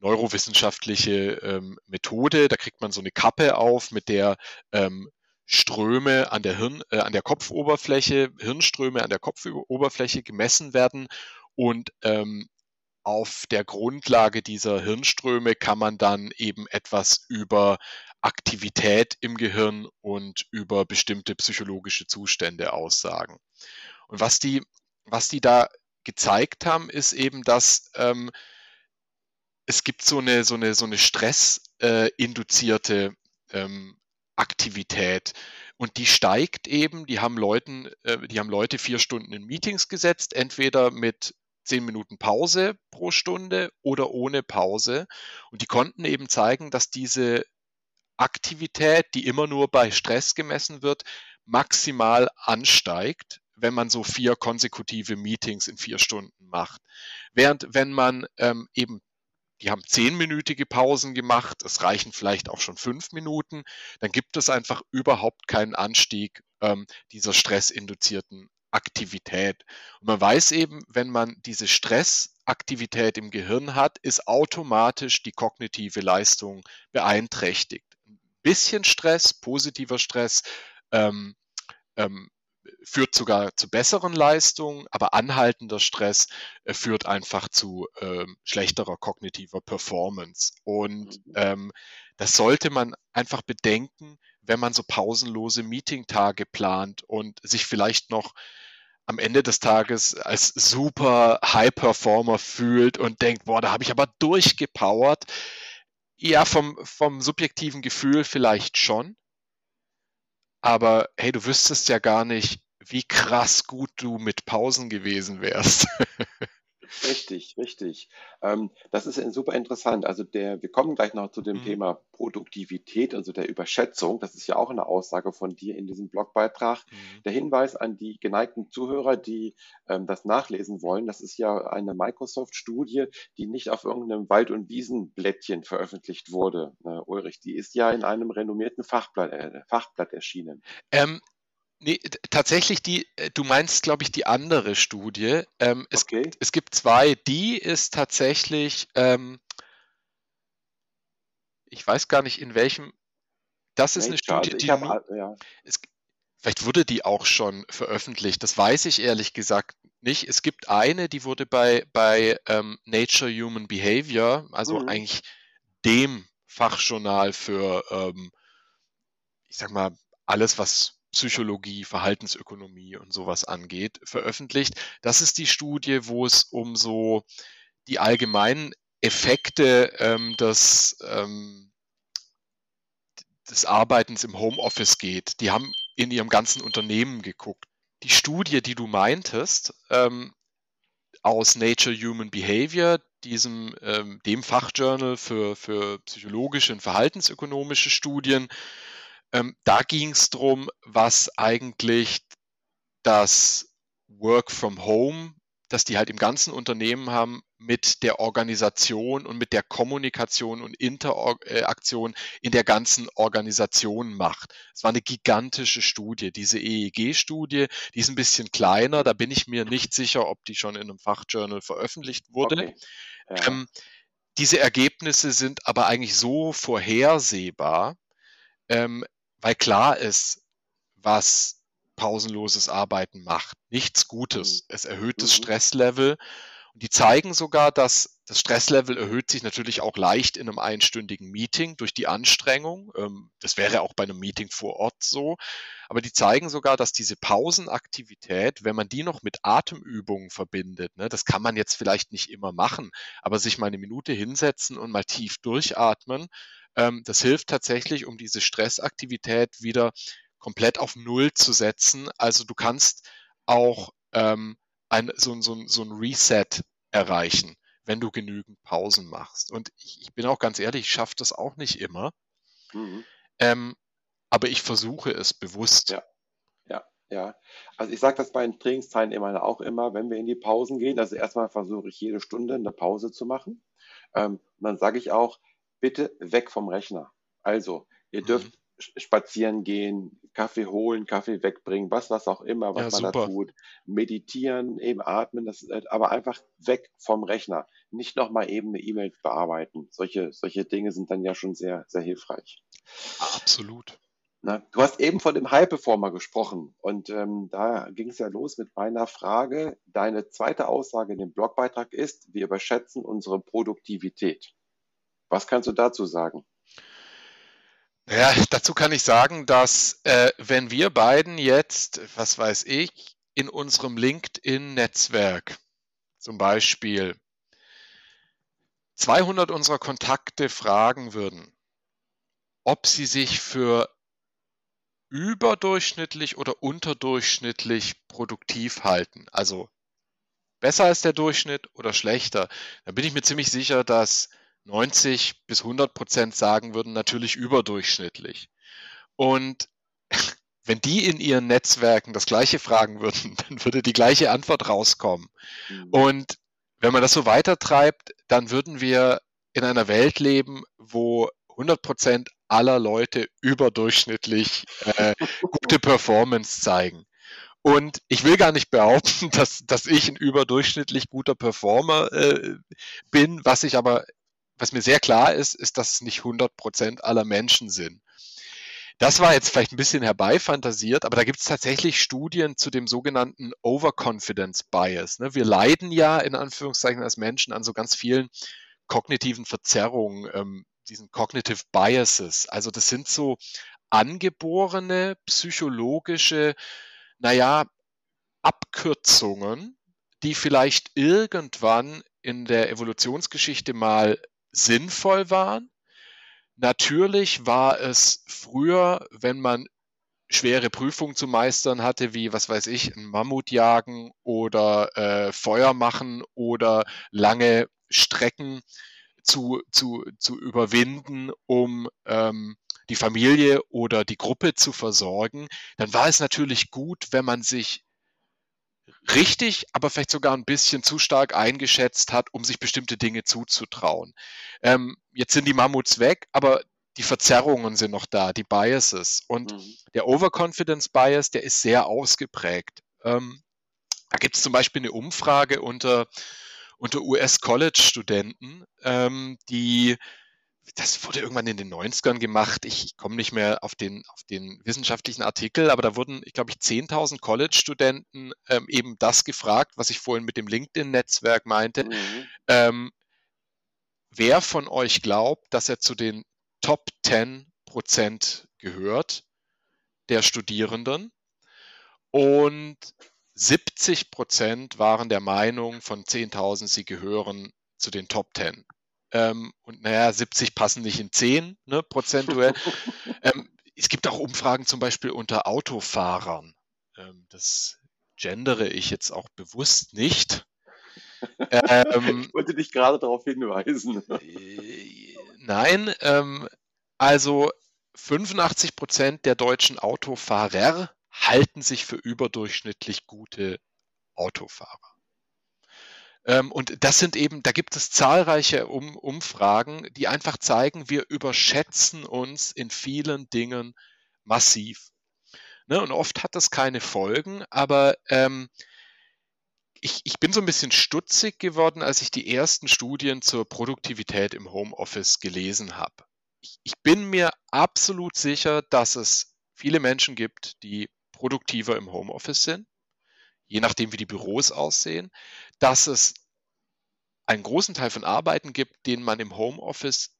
neurowissenschaftliche ähm, Methode, da kriegt man so eine Kappe auf, mit der ähm, Ströme an der Hirn, äh, an der Kopfoberfläche, Hirnströme an der Kopfoberfläche gemessen werden und ähm, auf der Grundlage dieser Hirnströme kann man dann eben etwas über Aktivität im Gehirn und über bestimmte psychologische Zustände aussagen. Und was die was die da gezeigt haben, ist eben, dass ähm, es gibt so eine, so eine, so eine stressinduzierte äh, ähm, Aktivität. Und die steigt eben, die haben Leuten, äh, die haben Leute vier Stunden in Meetings gesetzt, entweder mit zehn Minuten Pause pro Stunde oder ohne Pause. Und die konnten eben zeigen, dass diese Aktivität, die immer nur bei Stress gemessen wird, maximal ansteigt wenn man so vier konsekutive Meetings in vier Stunden macht. Während wenn man ähm, eben, die haben zehnminütige Pausen gemacht, es reichen vielleicht auch schon fünf Minuten, dann gibt es einfach überhaupt keinen Anstieg ähm, dieser stressinduzierten Aktivität. Und man weiß eben, wenn man diese Stressaktivität im Gehirn hat, ist automatisch die kognitive Leistung beeinträchtigt. Ein bisschen Stress, positiver Stress, ähm, ähm, führt sogar zu besseren Leistungen, aber anhaltender Stress äh, führt einfach zu ähm, schlechterer kognitiver Performance. Und mhm. ähm, das sollte man einfach bedenken, wenn man so pausenlose Meetingtage plant und sich vielleicht noch am Ende des Tages als super High Performer fühlt und denkt, boah, da habe ich aber durchgepowert. Ja, vom, vom subjektiven Gefühl vielleicht schon, aber hey, du wüsstest ja gar nicht, wie krass gut du mit Pausen gewesen wärst. Richtig, richtig. Ähm, das ist super interessant. Also der, wir kommen gleich noch zu dem mhm. Thema Produktivität, also der Überschätzung. Das ist ja auch eine Aussage von dir in diesem Blogbeitrag. Mhm. Der Hinweis an die geneigten Zuhörer, die ähm, das nachlesen wollen, das ist ja eine Microsoft-Studie, die nicht auf irgendeinem Wald- und Wiesenblättchen veröffentlicht wurde, äh, Ulrich. Die ist ja in einem renommierten Fachblatt, äh, Fachblatt erschienen. Ähm, Nee, tatsächlich die, äh, du meinst, glaube ich, die andere Studie. Ähm, es, okay. es gibt zwei. Die ist tatsächlich, ähm, ich weiß gar nicht in welchem, das ist nee, eine Studie, die, hab, ja. es, vielleicht wurde die auch schon veröffentlicht, das weiß ich ehrlich gesagt nicht. Es gibt eine, die wurde bei, bei ähm, Nature Human Behavior, also mhm. eigentlich dem Fachjournal für, ähm, ich sag mal, alles, was Psychologie, Verhaltensökonomie und sowas angeht, veröffentlicht. Das ist die Studie, wo es um so die allgemeinen Effekte ähm, des, ähm, des Arbeitens im Homeoffice geht. Die haben in ihrem ganzen Unternehmen geguckt. Die Studie, die du meintest, ähm, aus Nature Human Behavior, diesem ähm, dem Fachjournal für, für psychologische und verhaltensökonomische Studien, ähm, da ging es darum, was eigentlich das Work from Home, das die halt im ganzen Unternehmen haben, mit der Organisation und mit der Kommunikation und Interaktion in der ganzen Organisation macht. Es war eine gigantische Studie, diese EEG-Studie, die ist ein bisschen kleiner, da bin ich mir nicht sicher, ob die schon in einem Fachjournal veröffentlicht wurde. Okay. Ja. Ähm, diese Ergebnisse sind aber eigentlich so vorhersehbar, ähm, weil klar ist, was pausenloses Arbeiten macht. Nichts Gutes. Mhm. Es erhöht das mhm. Stresslevel. Und die zeigen sogar, dass das Stresslevel erhöht sich natürlich auch leicht in einem einstündigen Meeting durch die Anstrengung. Ähm, das wäre auch bei einem Meeting vor Ort so. Aber die zeigen sogar, dass diese Pausenaktivität, wenn man die noch mit Atemübungen verbindet, ne, das kann man jetzt vielleicht nicht immer machen, aber sich mal eine Minute hinsetzen und mal tief durchatmen, ähm, das hilft tatsächlich, um diese Stressaktivität wieder komplett auf Null zu setzen. Also du kannst auch ähm, ein, so, so, so ein Reset erreichen, wenn du genügend Pausen machst. Und ich, ich bin auch ganz ehrlich, ich schaffe das auch nicht immer. Mhm. Ähm, aber ich versuche es bewusst. Ja, ja, ja. Also ich sage das bei den Trainingsteilnehmern auch immer, wenn wir in die Pausen gehen. Also erstmal versuche ich jede Stunde eine Pause zu machen. Ähm, und dann sage ich auch, bitte weg vom Rechner. Also, ihr dürft mhm spazieren gehen, Kaffee holen, Kaffee wegbringen, was, was auch immer, was ja, man super. da tut. Meditieren, eben atmen, das, äh, aber einfach weg vom Rechner. Nicht nochmal eben eine E-Mail bearbeiten. Solche, solche Dinge sind dann ja schon sehr, sehr hilfreich. Absolut. Na, du hast eben von dem High-Performer gesprochen und ähm, da ging es ja los mit meiner Frage. Deine zweite Aussage in dem Blogbeitrag ist, wir überschätzen unsere Produktivität. Was kannst du dazu sagen? Ja, dazu kann ich sagen, dass äh, wenn wir beiden jetzt, was weiß ich, in unserem LinkedIn-Netzwerk zum Beispiel 200 unserer Kontakte fragen würden, ob sie sich für überdurchschnittlich oder unterdurchschnittlich produktiv halten, also besser als der Durchschnitt oder schlechter, dann bin ich mir ziemlich sicher, dass 90 bis 100 Prozent sagen würden, natürlich überdurchschnittlich. Und wenn die in ihren Netzwerken das Gleiche fragen würden, dann würde die gleiche Antwort rauskommen. Mhm. Und wenn man das so weitertreibt, dann würden wir in einer Welt leben, wo 100 Prozent aller Leute überdurchschnittlich äh, gute Performance zeigen. Und ich will gar nicht behaupten, dass, dass ich ein überdurchschnittlich guter Performer äh, bin, was ich aber was mir sehr klar ist, ist, dass es nicht 100 Prozent aller Menschen sind. Das war jetzt vielleicht ein bisschen herbeifantasiert, aber da gibt es tatsächlich Studien zu dem sogenannten Overconfidence Bias. Ne? Wir leiden ja in Anführungszeichen als Menschen an so ganz vielen kognitiven Verzerrungen, ähm, diesen Cognitive Biases. Also das sind so angeborene psychologische, naja, Abkürzungen, die vielleicht irgendwann in der Evolutionsgeschichte mal sinnvoll waren. Natürlich war es früher, wenn man schwere Prüfungen zu meistern hatte, wie, was weiß ich, ein Mammut jagen oder äh, Feuer machen oder lange Strecken zu, zu, zu überwinden, um ähm, die Familie oder die Gruppe zu versorgen, dann war es natürlich gut, wenn man sich richtig, aber vielleicht sogar ein bisschen zu stark eingeschätzt hat, um sich bestimmte Dinge zuzutrauen. Ähm, jetzt sind die Mammuts weg, aber die Verzerrungen sind noch da, die Biases. Und mhm. der Overconfidence Bias, der ist sehr ausgeprägt. Ähm, da gibt es zum Beispiel eine Umfrage unter, unter US-College-Studenten, ähm, die das wurde irgendwann in den 90ern gemacht. Ich, ich komme nicht mehr auf den, auf den wissenschaftlichen Artikel, aber da wurden, ich glaube ich, 10.000 College-Studenten ähm, eben das gefragt, was ich vorhin mit dem LinkedIn-Netzwerk meinte. Mhm. Ähm, wer von euch glaubt, dass er zu den Top 10 Prozent gehört der Studierenden? Und 70 Prozent waren der Meinung von 10.000, sie gehören zu den Top 10. Ähm, und naja, 70 passen nicht in 10 ne, prozentuell. ähm, es gibt auch Umfragen zum Beispiel unter Autofahrern. Ähm, das gendere ich jetzt auch bewusst nicht. Ähm, ich wollte dich gerade darauf hinweisen. Äh, nein, ähm, also 85 Prozent der deutschen Autofahrer halten sich für überdurchschnittlich gute Autofahrer. Ähm, und das sind eben, da gibt es zahlreiche um Umfragen, die einfach zeigen, wir überschätzen uns in vielen Dingen massiv. Ne? Und oft hat das keine Folgen, aber ähm, ich, ich bin so ein bisschen stutzig geworden, als ich die ersten Studien zur Produktivität im Homeoffice gelesen habe. Ich, ich bin mir absolut sicher, dass es viele Menschen gibt, die produktiver im Homeoffice sind, je nachdem, wie die Büros aussehen, dass es einen großen Teil von Arbeiten gibt, den man im Homeoffice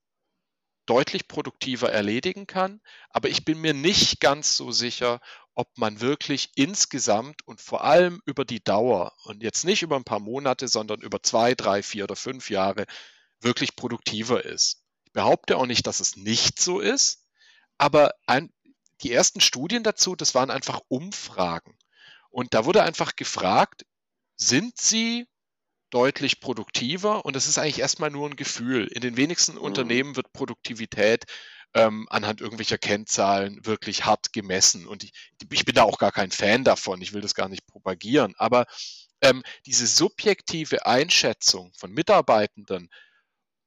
deutlich produktiver erledigen kann. Aber ich bin mir nicht ganz so sicher, ob man wirklich insgesamt und vor allem über die Dauer und jetzt nicht über ein paar Monate, sondern über zwei, drei, vier oder fünf Jahre wirklich produktiver ist. Ich behaupte auch nicht, dass es nicht so ist, aber ein, die ersten Studien dazu, das waren einfach Umfragen. Und da wurde einfach gefragt, sind Sie deutlich produktiver und das ist eigentlich erstmal nur ein Gefühl. In den wenigsten mhm. Unternehmen wird Produktivität ähm, anhand irgendwelcher Kennzahlen wirklich hart gemessen. Und ich, ich, bin da auch gar kein Fan davon, ich will das gar nicht propagieren, aber ähm, diese subjektive Einschätzung von Mitarbeitenden,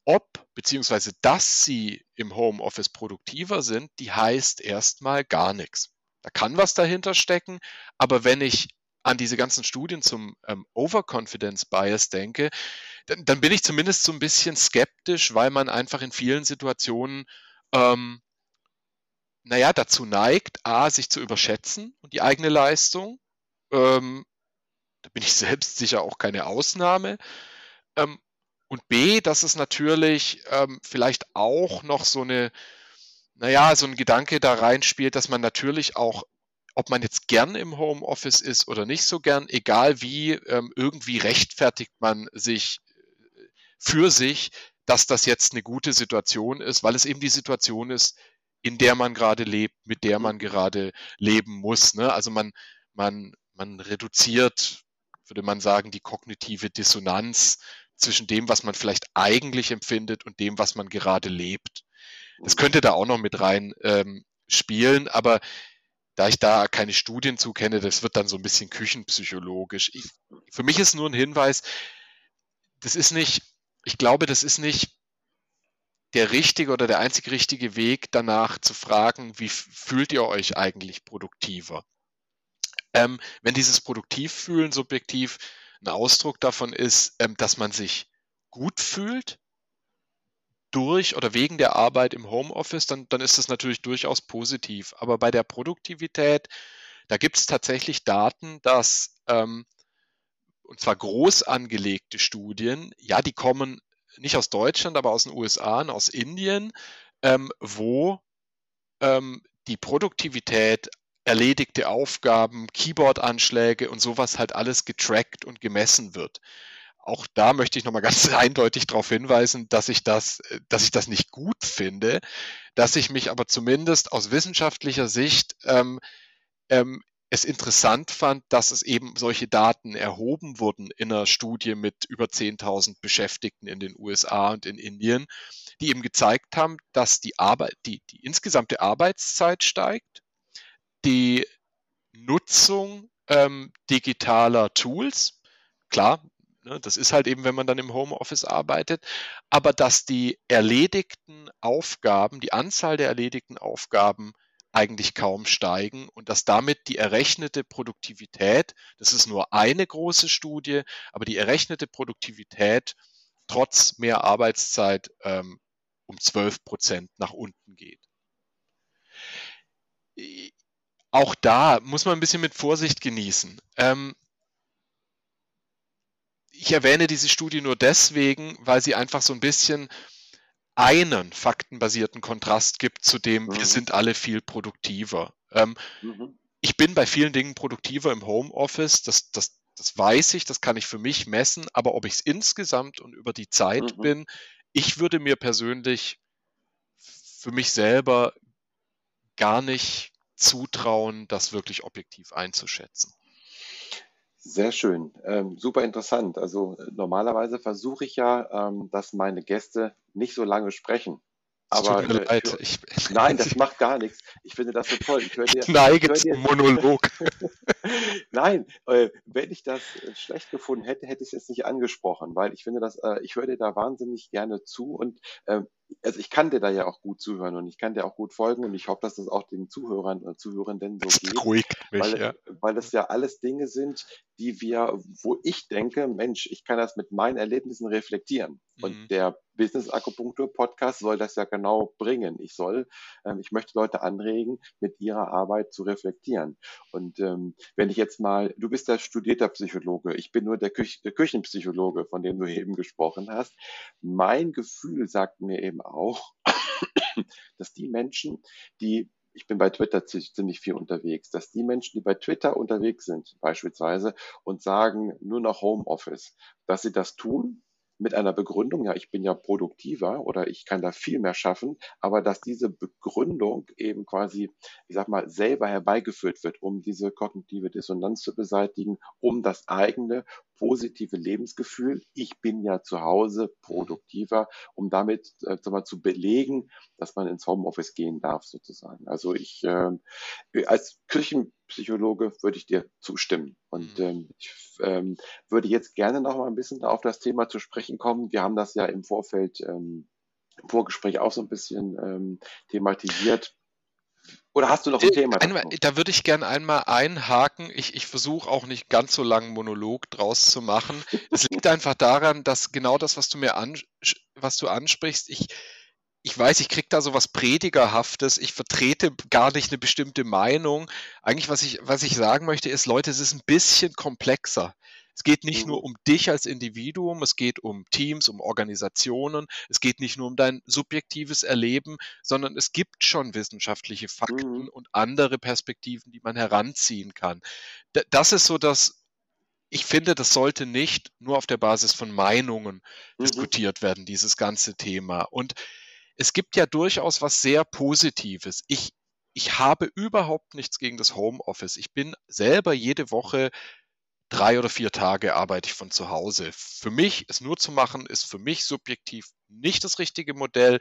ob beziehungsweise dass sie im Homeoffice produktiver sind, die heißt erstmal gar nichts. Da kann was dahinter stecken, aber wenn ich an diese ganzen Studien zum ähm, Overconfidence Bias denke, dann, dann, bin ich zumindest so ein bisschen skeptisch, weil man einfach in vielen Situationen, ähm, naja, dazu neigt, a, sich zu überschätzen und die eigene Leistung. Ähm, da bin ich selbst sicher auch keine Ausnahme. Ähm, und b, dass es natürlich ähm, vielleicht auch noch so eine, naja, so ein Gedanke da reinspielt, dass man natürlich auch ob man jetzt gern im Homeoffice ist oder nicht so gern, egal wie, ähm, irgendwie rechtfertigt man sich äh, für sich, dass das jetzt eine gute Situation ist, weil es eben die Situation ist, in der man gerade lebt, mit der man gerade leben muss. Ne? Also man, man, man reduziert, würde man sagen, die kognitive Dissonanz zwischen dem, was man vielleicht eigentlich empfindet und dem, was man gerade lebt. Das könnte da auch noch mit rein ähm, spielen, aber da ich da keine Studien zu kenne, das wird dann so ein bisschen küchenpsychologisch. Ich, für mich ist nur ein Hinweis, das ist nicht, ich glaube, das ist nicht der richtige oder der einzig richtige Weg danach zu fragen, wie fühlt ihr euch eigentlich produktiver? Ähm, wenn dieses Produktivfühlen subjektiv ein Ausdruck davon ist, ähm, dass man sich gut fühlt, durch oder wegen der Arbeit im Homeoffice, dann, dann ist das natürlich durchaus positiv. Aber bei der Produktivität, da gibt es tatsächlich Daten, dass, ähm, und zwar groß angelegte Studien, ja, die kommen nicht aus Deutschland, aber aus den USA und aus Indien, ähm, wo ähm, die Produktivität, erledigte Aufgaben, Keyboard-Anschläge und sowas halt alles getrackt und gemessen wird auch da möchte ich nochmal ganz eindeutig darauf hinweisen, dass ich das, dass ich das nicht gut finde, dass ich mich aber zumindest aus wissenschaftlicher Sicht ähm, ähm, es interessant fand, dass es eben solche Daten erhoben wurden in einer Studie mit über 10.000 Beschäftigten in den USA und in Indien, die eben gezeigt haben, dass die Arbeit, die, die insgesamte Arbeitszeit steigt, die Nutzung ähm, digitaler Tools, klar, Ne? Das ist halt eben, wenn man dann im Homeoffice arbeitet. Aber dass die erledigten Aufgaben, die Anzahl der erledigten Aufgaben eigentlich kaum steigen und dass damit die errechnete Produktivität, das ist nur eine große Studie, aber die errechnete Produktivität trotz mehr Arbeitszeit ähm, um 12 Prozent nach unten geht. Auch da muss man ein bisschen mit Vorsicht genießen. Ähm, ich erwähne diese Studie nur deswegen, weil sie einfach so ein bisschen einen faktenbasierten Kontrast gibt zu dem, mhm. wir sind alle viel produktiver. Ähm, mhm. Ich bin bei vielen Dingen produktiver im Homeoffice, das, das, das weiß ich, das kann ich für mich messen, aber ob ich es insgesamt und über die Zeit mhm. bin, ich würde mir persönlich für mich selber gar nicht zutrauen, das wirklich objektiv einzuschätzen. Sehr schön, ähm, super interessant. Also äh, normalerweise versuche ich ja, ähm, dass meine Gäste nicht so lange sprechen. Aber tut mir äh, leid. Ich, nein, das macht gar nichts. Ich finde das so toll. Ich, dir, neige ich zum Monolog. nein, äh, wenn ich das äh, schlecht gefunden hätte, hätte ich es jetzt nicht angesprochen, weil ich finde das, äh, ich höre dir da wahnsinnig gerne zu und ähm, also ich kann dir da ja auch gut zuhören und ich kann dir auch gut folgen und ich hoffe, dass das auch den Zuhörern und Zuhörenden so das geht. Ruhig weil, ja. weil das ja alles Dinge sind, die wir, wo ich denke, Mensch, ich kann das mit meinen Erlebnissen reflektieren. Mhm. Und der Business Akupunktur Podcast soll das ja genau bringen. Ich soll, ähm, ich möchte Leute anregen, mit ihrer Arbeit zu reflektieren. Und ähm, wenn ich jetzt mal, du bist der studierter Psychologe, ich bin nur der, Küch der Küchenpsychologe, von dem du eben gesprochen hast. Mein Gefühl sagt mir eben auch, dass die Menschen, die ich bin bei Twitter ziemlich viel unterwegs, dass die Menschen, die bei Twitter unterwegs sind, beispielsweise, und sagen nur noch Homeoffice, dass sie das tun, mit einer Begründung, ja, ich bin ja produktiver oder ich kann da viel mehr schaffen, aber dass diese Begründung eben quasi, ich sag mal, selber herbeigeführt wird, um diese kognitive Dissonanz zu beseitigen, um das eigene positive Lebensgefühl, ich bin ja zu Hause produktiver, um damit äh, mal, zu belegen, dass man ins Homeoffice gehen darf sozusagen. Also ich äh, als Küchenpsychologe würde ich dir zustimmen und mhm. ähm, ich ähm, würde jetzt gerne noch mal ein bisschen auf das Thema zu sprechen kommen. Wir haben das ja im Vorfeld ähm, im Vorgespräch auch so ein bisschen ähm, thematisiert. Oder hast du noch ein Thema? Einmal, da würde ich gerne einmal einhaken. Ich, ich versuche auch nicht ganz so langen Monolog draus zu machen. Es liegt einfach daran, dass genau das, was du mir an, was du ansprichst, ich, ich weiß, ich kriege da so was Predigerhaftes, ich vertrete gar nicht eine bestimmte Meinung. Eigentlich, was ich, was ich sagen möchte, ist, Leute, es ist ein bisschen komplexer. Es geht nicht nur mhm. um dich als Individuum, es geht um Teams, um Organisationen, es geht nicht nur um dein subjektives Erleben, sondern es gibt schon wissenschaftliche Fakten mhm. und andere Perspektiven, die man heranziehen kann. Das ist so das, ich finde, das sollte nicht nur auf der Basis von Meinungen mhm. diskutiert werden, dieses ganze Thema. Und es gibt ja durchaus was sehr Positives. Ich, ich habe überhaupt nichts gegen das Homeoffice. Ich bin selber jede Woche drei oder vier Tage arbeite ich von zu Hause. Für mich, es nur zu machen, ist für mich subjektiv nicht das richtige Modell,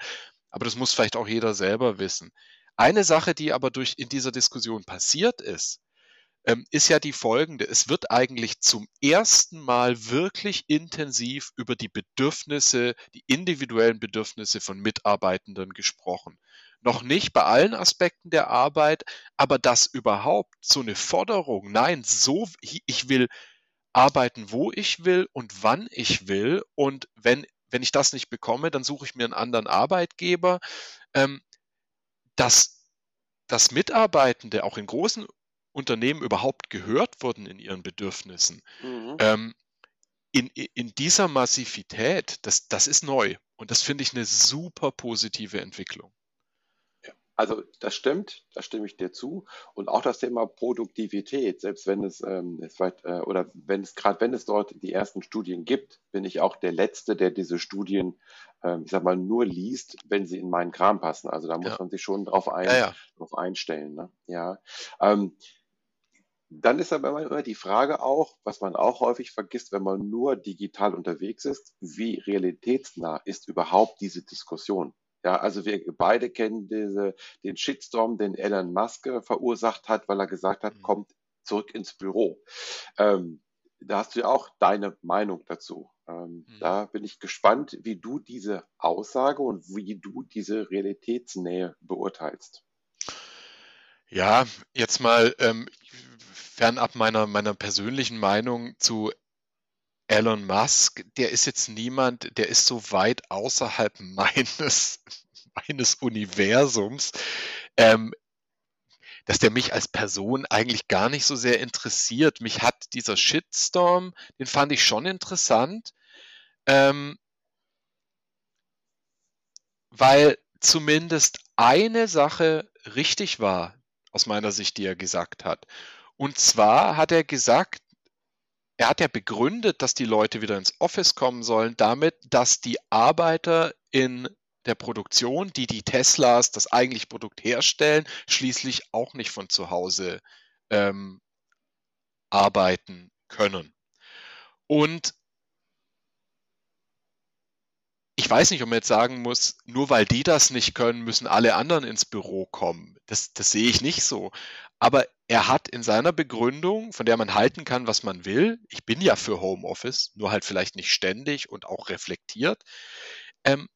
aber das muss vielleicht auch jeder selber wissen. Eine Sache, die aber durch in dieser Diskussion passiert ist, ähm, ist ja die folgende. Es wird eigentlich zum ersten Mal wirklich intensiv über die Bedürfnisse, die individuellen Bedürfnisse von Mitarbeitenden gesprochen noch nicht bei allen Aspekten der Arbeit, aber dass überhaupt so eine Forderung, nein, so, ich will arbeiten, wo ich will und wann ich will und wenn, wenn ich das nicht bekomme, dann suche ich mir einen anderen Arbeitgeber, ähm, dass, dass Mitarbeitende auch in großen Unternehmen überhaupt gehört wurden in ihren Bedürfnissen. Mhm. Ähm, in, in dieser Massivität, das, das ist neu. Und das finde ich eine super positive Entwicklung. Also das stimmt, da stimme ich dir zu. Und auch das Thema Produktivität, selbst wenn es, ähm, weit, äh, oder wenn es gerade wenn es dort die ersten Studien gibt, bin ich auch der Letzte, der diese Studien, ähm, ich sag mal, nur liest, wenn sie in meinen Kram passen. Also da muss ja. man sich schon drauf, ein, ja, ja. drauf einstellen. Ne? Ja. Ähm, dann ist aber immer die Frage auch, was man auch häufig vergisst, wenn man nur digital unterwegs ist, wie realitätsnah ist überhaupt diese Diskussion? Ja, also wir beide kennen diese, den Shitstorm, den Elon Musk verursacht hat, weil er gesagt hat, mhm. kommt zurück ins Büro. Ähm, da hast du ja auch deine Meinung dazu. Ähm, mhm. Da bin ich gespannt, wie du diese Aussage und wie du diese Realitätsnähe beurteilst. Ja, jetzt mal ähm, fernab meiner, meiner persönlichen Meinung zu Elon Musk, der ist jetzt niemand, der ist so weit außerhalb meines, meines Universums, ähm, dass der mich als Person eigentlich gar nicht so sehr interessiert. Mich hat dieser Shitstorm, den fand ich schon interessant, ähm, weil zumindest eine Sache richtig war, aus meiner Sicht, die er gesagt hat. Und zwar hat er gesagt, er hat ja begründet, dass die Leute wieder ins Office kommen sollen, damit, dass die Arbeiter in der Produktion, die die Teslas, das eigentliche Produkt herstellen, schließlich auch nicht von zu Hause ähm, arbeiten können. Und ich weiß nicht, ob man jetzt sagen muss, nur weil die das nicht können, müssen alle anderen ins Büro kommen. Das, das sehe ich nicht so. Aber er hat in seiner Begründung, von der man halten kann, was man will, ich bin ja für Homeoffice, nur halt vielleicht nicht ständig und auch reflektiert, ähm,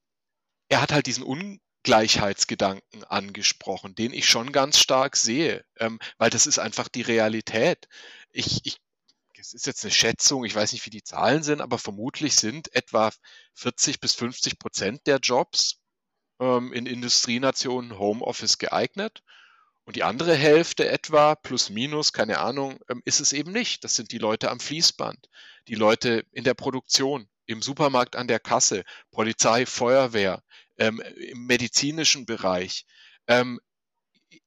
er hat halt diesen Ungleichheitsgedanken angesprochen, den ich schon ganz stark sehe, ähm, weil das ist einfach die Realität. Ich, ich es ist jetzt eine Schätzung, ich weiß nicht, wie die Zahlen sind, aber vermutlich sind etwa 40 bis 50 Prozent der Jobs ähm, in Industrienationen Homeoffice geeignet. Und die andere Hälfte etwa, plus minus, keine Ahnung, ähm, ist es eben nicht. Das sind die Leute am Fließband, die Leute in der Produktion, im Supermarkt an der Kasse, Polizei, Feuerwehr, ähm, im medizinischen Bereich. Ähm,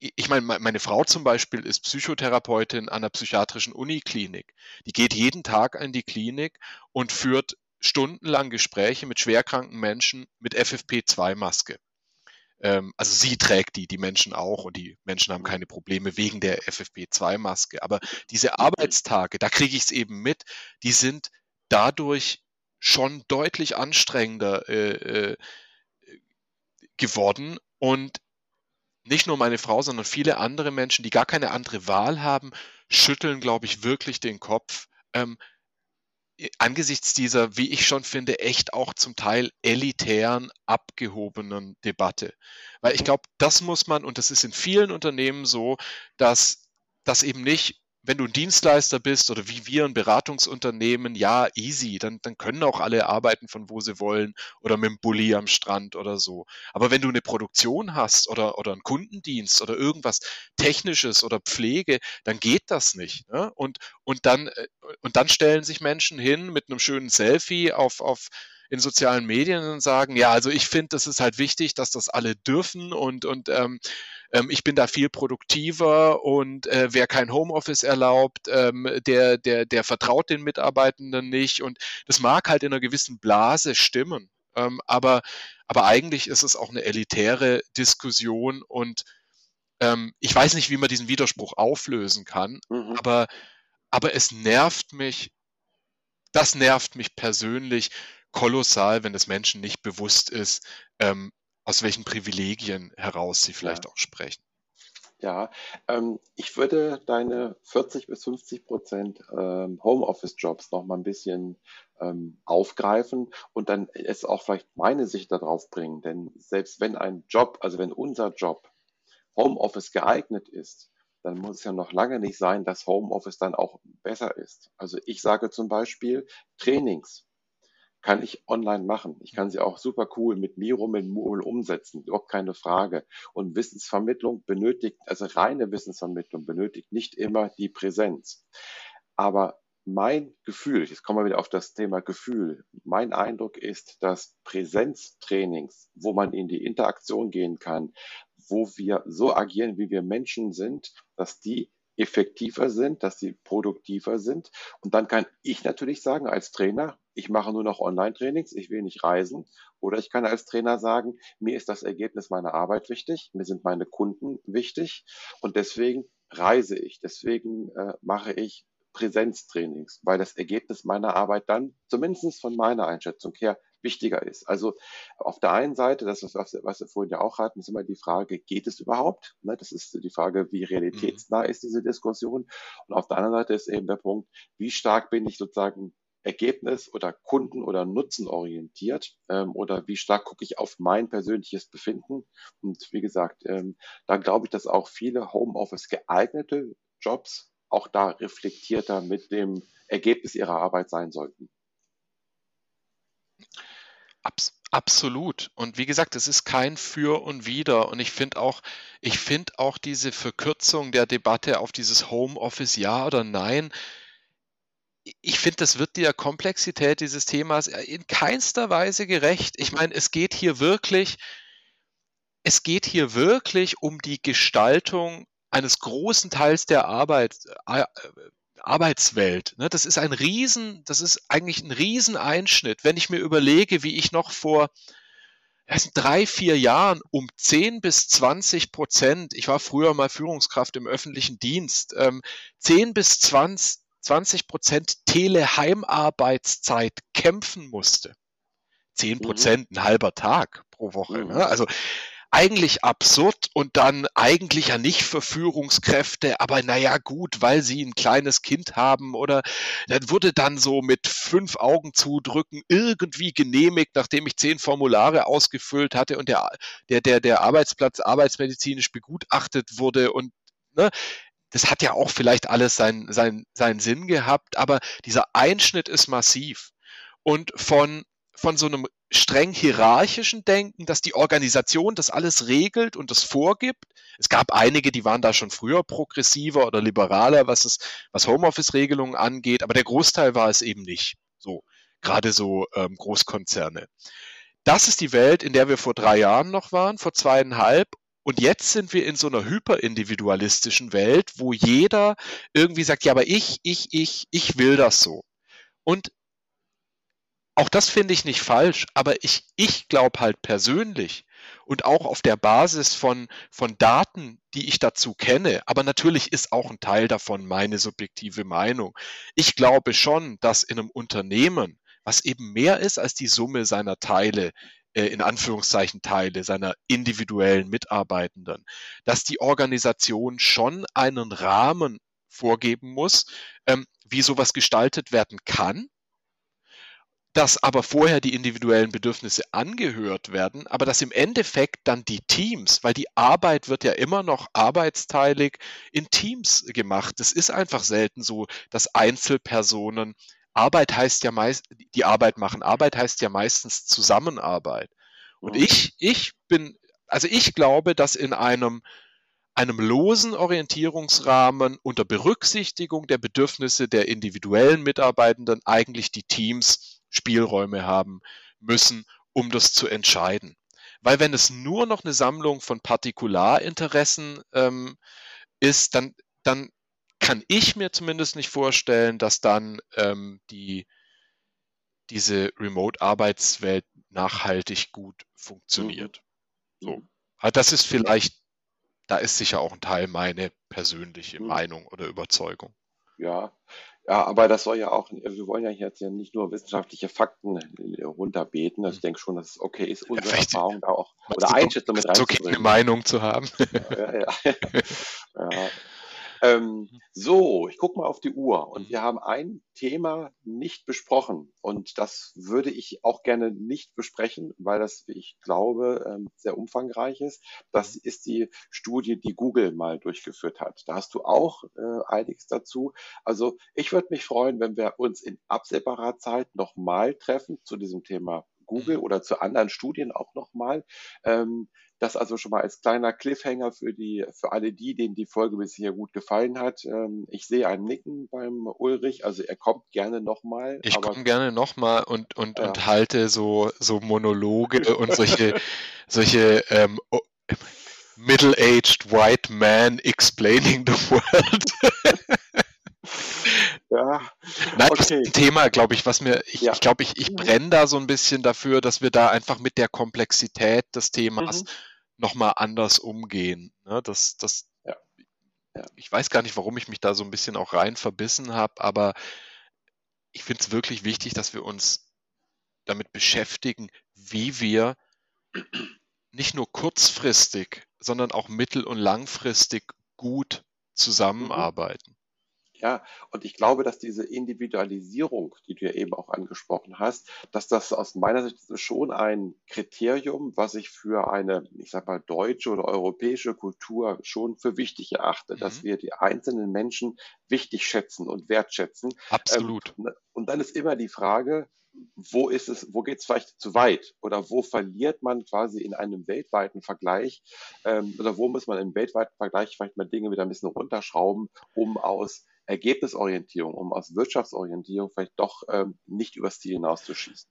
ich meine, meine Frau zum Beispiel ist Psychotherapeutin an der psychiatrischen Uniklinik. Die geht jeden Tag in die Klinik und führt stundenlang Gespräche mit schwerkranken Menschen mit FFP2-Maske. Ähm, also sie trägt die, die Menschen auch und die Menschen haben keine Probleme wegen der FFP2-Maske. Aber diese Arbeitstage, da kriege ich es eben mit, die sind dadurch schon deutlich anstrengender äh, äh, geworden und nicht nur meine Frau, sondern viele andere Menschen, die gar keine andere Wahl haben, schütteln, glaube ich, wirklich den Kopf. Ähm, angesichts dieser, wie ich schon finde, echt auch zum Teil elitären, abgehobenen Debatte. Weil ich glaube, das muss man, und das ist in vielen Unternehmen so, dass das eben nicht wenn du ein Dienstleister bist oder wie wir ein Beratungsunternehmen, ja, easy, dann, dann können auch alle arbeiten von wo sie wollen oder mit dem Bulli am Strand oder so. Aber wenn du eine Produktion hast oder, oder einen Kundendienst oder irgendwas Technisches oder Pflege, dann geht das nicht. Ne? Und, und, dann, äh, und dann stellen sich Menschen hin mit einem schönen Selfie auf, auf in sozialen Medien und sagen, ja, also ich finde, das ist halt wichtig, dass das alle dürfen und, und ähm, ähm, ich bin da viel produktiver und äh, wer kein Homeoffice erlaubt, ähm, der, der, der vertraut den Mitarbeitenden nicht und das mag halt in einer gewissen Blase stimmen. Ähm, aber, aber eigentlich ist es auch eine elitäre Diskussion und ähm, ich weiß nicht, wie man diesen Widerspruch auflösen kann, mhm. aber, aber es nervt mich, das nervt mich persönlich, kolossal, wenn es Menschen nicht bewusst ist, ähm, aus welchen Privilegien heraus sie vielleicht ja. auch sprechen. Ja, ähm, ich würde deine 40 bis 50 Prozent ähm, Homeoffice-Jobs noch mal ein bisschen ähm, aufgreifen und dann es auch vielleicht meine Sicht darauf bringen. Denn selbst wenn ein Job, also wenn unser Job Homeoffice geeignet ist, dann muss es ja noch lange nicht sein, dass Homeoffice dann auch besser ist. Also ich sage zum Beispiel Trainings kann ich online machen. Ich kann sie auch super cool mit Miro, mit Moodle umsetzen, überhaupt keine Frage. Und Wissensvermittlung benötigt, also reine Wissensvermittlung benötigt nicht immer die Präsenz. Aber mein Gefühl, jetzt kommen wir wieder auf das Thema Gefühl, mein Eindruck ist, dass Präsenztrainings, wo man in die Interaktion gehen kann, wo wir so agieren, wie wir Menschen sind, dass die effektiver sind, dass sie produktiver sind. Und dann kann ich natürlich sagen als Trainer, ich mache nur noch Online-Trainings, ich will nicht reisen. Oder ich kann als Trainer sagen, mir ist das Ergebnis meiner Arbeit wichtig, mir sind meine Kunden wichtig und deswegen reise ich, deswegen äh, mache ich Präsenztrainings, weil das Ergebnis meiner Arbeit dann, zumindest von meiner Einschätzung her, wichtiger ist. Also auf der einen Seite, das ist, was, was wir vorhin ja auch hatten, ist immer die Frage, geht es überhaupt? Ne, das ist die Frage, wie realitätsnah mhm. ist diese Diskussion? Und auf der anderen Seite ist eben der Punkt, wie stark bin ich sozusagen Ergebnis oder Kunden oder Nutzen orientiert ähm, oder wie stark gucke ich auf mein persönliches Befinden. Und wie gesagt, ähm, da glaube ich, dass auch viele Homeoffice geeignete Jobs auch da reflektierter mit dem Ergebnis ihrer Arbeit sein sollten. Abs absolut. Und wie gesagt, es ist kein Für und Wider. Und ich finde auch, ich finde auch diese Verkürzung der Debatte auf dieses Homeoffice ja oder nein. Ich finde, das wird der Komplexität dieses Themas in keinster Weise gerecht. Ich meine, es geht hier wirklich, es geht hier wirklich um die Gestaltung eines großen Teils der Arbeit, äh, Arbeitswelt. Ne? Das ist ein Riesen, das ist eigentlich ein Rieseneinschnitt, wenn ich mir überlege, wie ich noch vor drei, vier Jahren um 10 bis 20 Prozent, ich war früher mal Führungskraft im öffentlichen Dienst, ähm, 10 bis 20, 20 Prozent Teleheimarbeitszeit kämpfen musste. 10 mhm. Prozent, mhm. ein halber Tag pro Woche. Mhm. Ne? Also eigentlich absurd und dann eigentlich ja nicht für Führungskräfte, aber naja gut, weil sie ein kleines Kind haben oder dann wurde dann so mit fünf Augen zudrücken irgendwie genehmigt, nachdem ich zehn Formulare ausgefüllt hatte und der, der, der, der Arbeitsplatz arbeitsmedizinisch begutachtet wurde und ne, das hat ja auch vielleicht alles seinen sein, seinen Sinn gehabt, aber dieser Einschnitt ist massiv. Und von, von so einem streng hierarchischen Denken, dass die Organisation das alles regelt und das vorgibt. Es gab einige, die waren da schon früher progressiver oder liberaler, was es, was Homeoffice-Regelungen angeht, aber der Großteil war es eben nicht. So, gerade so ähm, Großkonzerne. Das ist die Welt, in der wir vor drei Jahren noch waren, vor zweieinhalb. Und jetzt sind wir in so einer hyperindividualistischen Welt, wo jeder irgendwie sagt, ja, aber ich, ich, ich, ich will das so. Und auch das finde ich nicht falsch, aber ich, ich glaube halt persönlich und auch auf der Basis von, von Daten, die ich dazu kenne, aber natürlich ist auch ein Teil davon meine subjektive Meinung. Ich glaube schon, dass in einem Unternehmen, was eben mehr ist als die Summe seiner Teile, äh, in Anführungszeichen Teile seiner individuellen Mitarbeitenden, dass die Organisation schon einen Rahmen vorgeben muss, ähm, wie sowas gestaltet werden kann dass aber vorher die individuellen Bedürfnisse angehört werden, aber dass im Endeffekt dann die Teams, weil die Arbeit wird ja immer noch arbeitsteilig in Teams gemacht. Es ist einfach selten so, dass Einzelpersonen Arbeit heißt ja meist, die Arbeit machen. Arbeit heißt ja meistens Zusammenarbeit. Und mhm. ich, ich bin, also ich glaube, dass in einem, einem losen Orientierungsrahmen unter Berücksichtigung der Bedürfnisse der individuellen Mitarbeitenden eigentlich die Teams Spielräume haben müssen, um das zu entscheiden. Weil wenn es nur noch eine Sammlung von Partikularinteressen ähm, ist, dann, dann kann ich mir zumindest nicht vorstellen, dass dann ähm, die, diese Remote-Arbeitswelt nachhaltig gut funktioniert. Mhm. So. Also das ist vielleicht, da ist sicher auch ein Teil meine persönliche mhm. Meinung oder Überzeugung. Ja, ja, aber das soll ja auch, wir wollen ja jetzt ja nicht nur wissenschaftliche Fakten äh, runterbeten. Also ich denke schon, dass es okay ist, unsere ja, Erfahrung da auch oder Einschätzung mit reinzubringen. Okay, eine Meinung zu haben. Ja, ja, ja. Ähm, so, ich gucke mal auf die Uhr und wir haben ein Thema nicht besprochen und das würde ich auch gerne nicht besprechen, weil das, wie ich glaube, ähm, sehr umfangreich ist. Das ist die Studie, die Google mal durchgeführt hat. Da hast du auch äh, einiges dazu. Also ich würde mich freuen, wenn wir uns in absehbarer Zeit nochmal treffen zu diesem Thema Google mhm. oder zu anderen Studien auch nochmal. Ähm, das also schon mal als kleiner Cliffhanger für die, für alle die, denen die Folge bisher gut gefallen hat. Ähm, ich sehe ein Nicken beim Ulrich, also er kommt gerne nochmal. Ich komme gerne nochmal und, und, ja. und halte so, so Monologe und solche, solche ähm, middle-aged white man explaining the world. Ja. Nein, okay. das ist ein Thema, glaube ich, was mir, ich, ja. ich glaube, ich, ich brenne da so ein bisschen dafür, dass wir da einfach mit der Komplexität des Themas mhm. Nochmal anders umgehen. Ne? Das, das, ja. Ja. Ich weiß gar nicht, warum ich mich da so ein bisschen auch rein verbissen habe, aber ich finde es wirklich wichtig, dass wir uns damit beschäftigen, wie wir nicht nur kurzfristig, sondern auch mittel- und langfristig gut mhm. zusammenarbeiten. Ja, und ich glaube, dass diese Individualisierung, die du ja eben auch angesprochen hast, dass das aus meiner Sicht schon ein Kriterium, was ich für eine, ich sag mal, deutsche oder europäische Kultur schon für wichtig erachte, mhm. dass wir die einzelnen Menschen wichtig schätzen und wertschätzen. Absolut. Ähm, und dann ist immer die Frage, wo ist es, wo geht es vielleicht zu weit oder wo verliert man quasi in einem weltweiten Vergleich ähm, oder wo muss man im weltweiten Vergleich vielleicht mal Dinge wieder ein bisschen runterschrauben, um aus Ergebnisorientierung, um aus Wirtschaftsorientierung vielleicht doch ähm, nicht übers Ziel hinauszuschießen.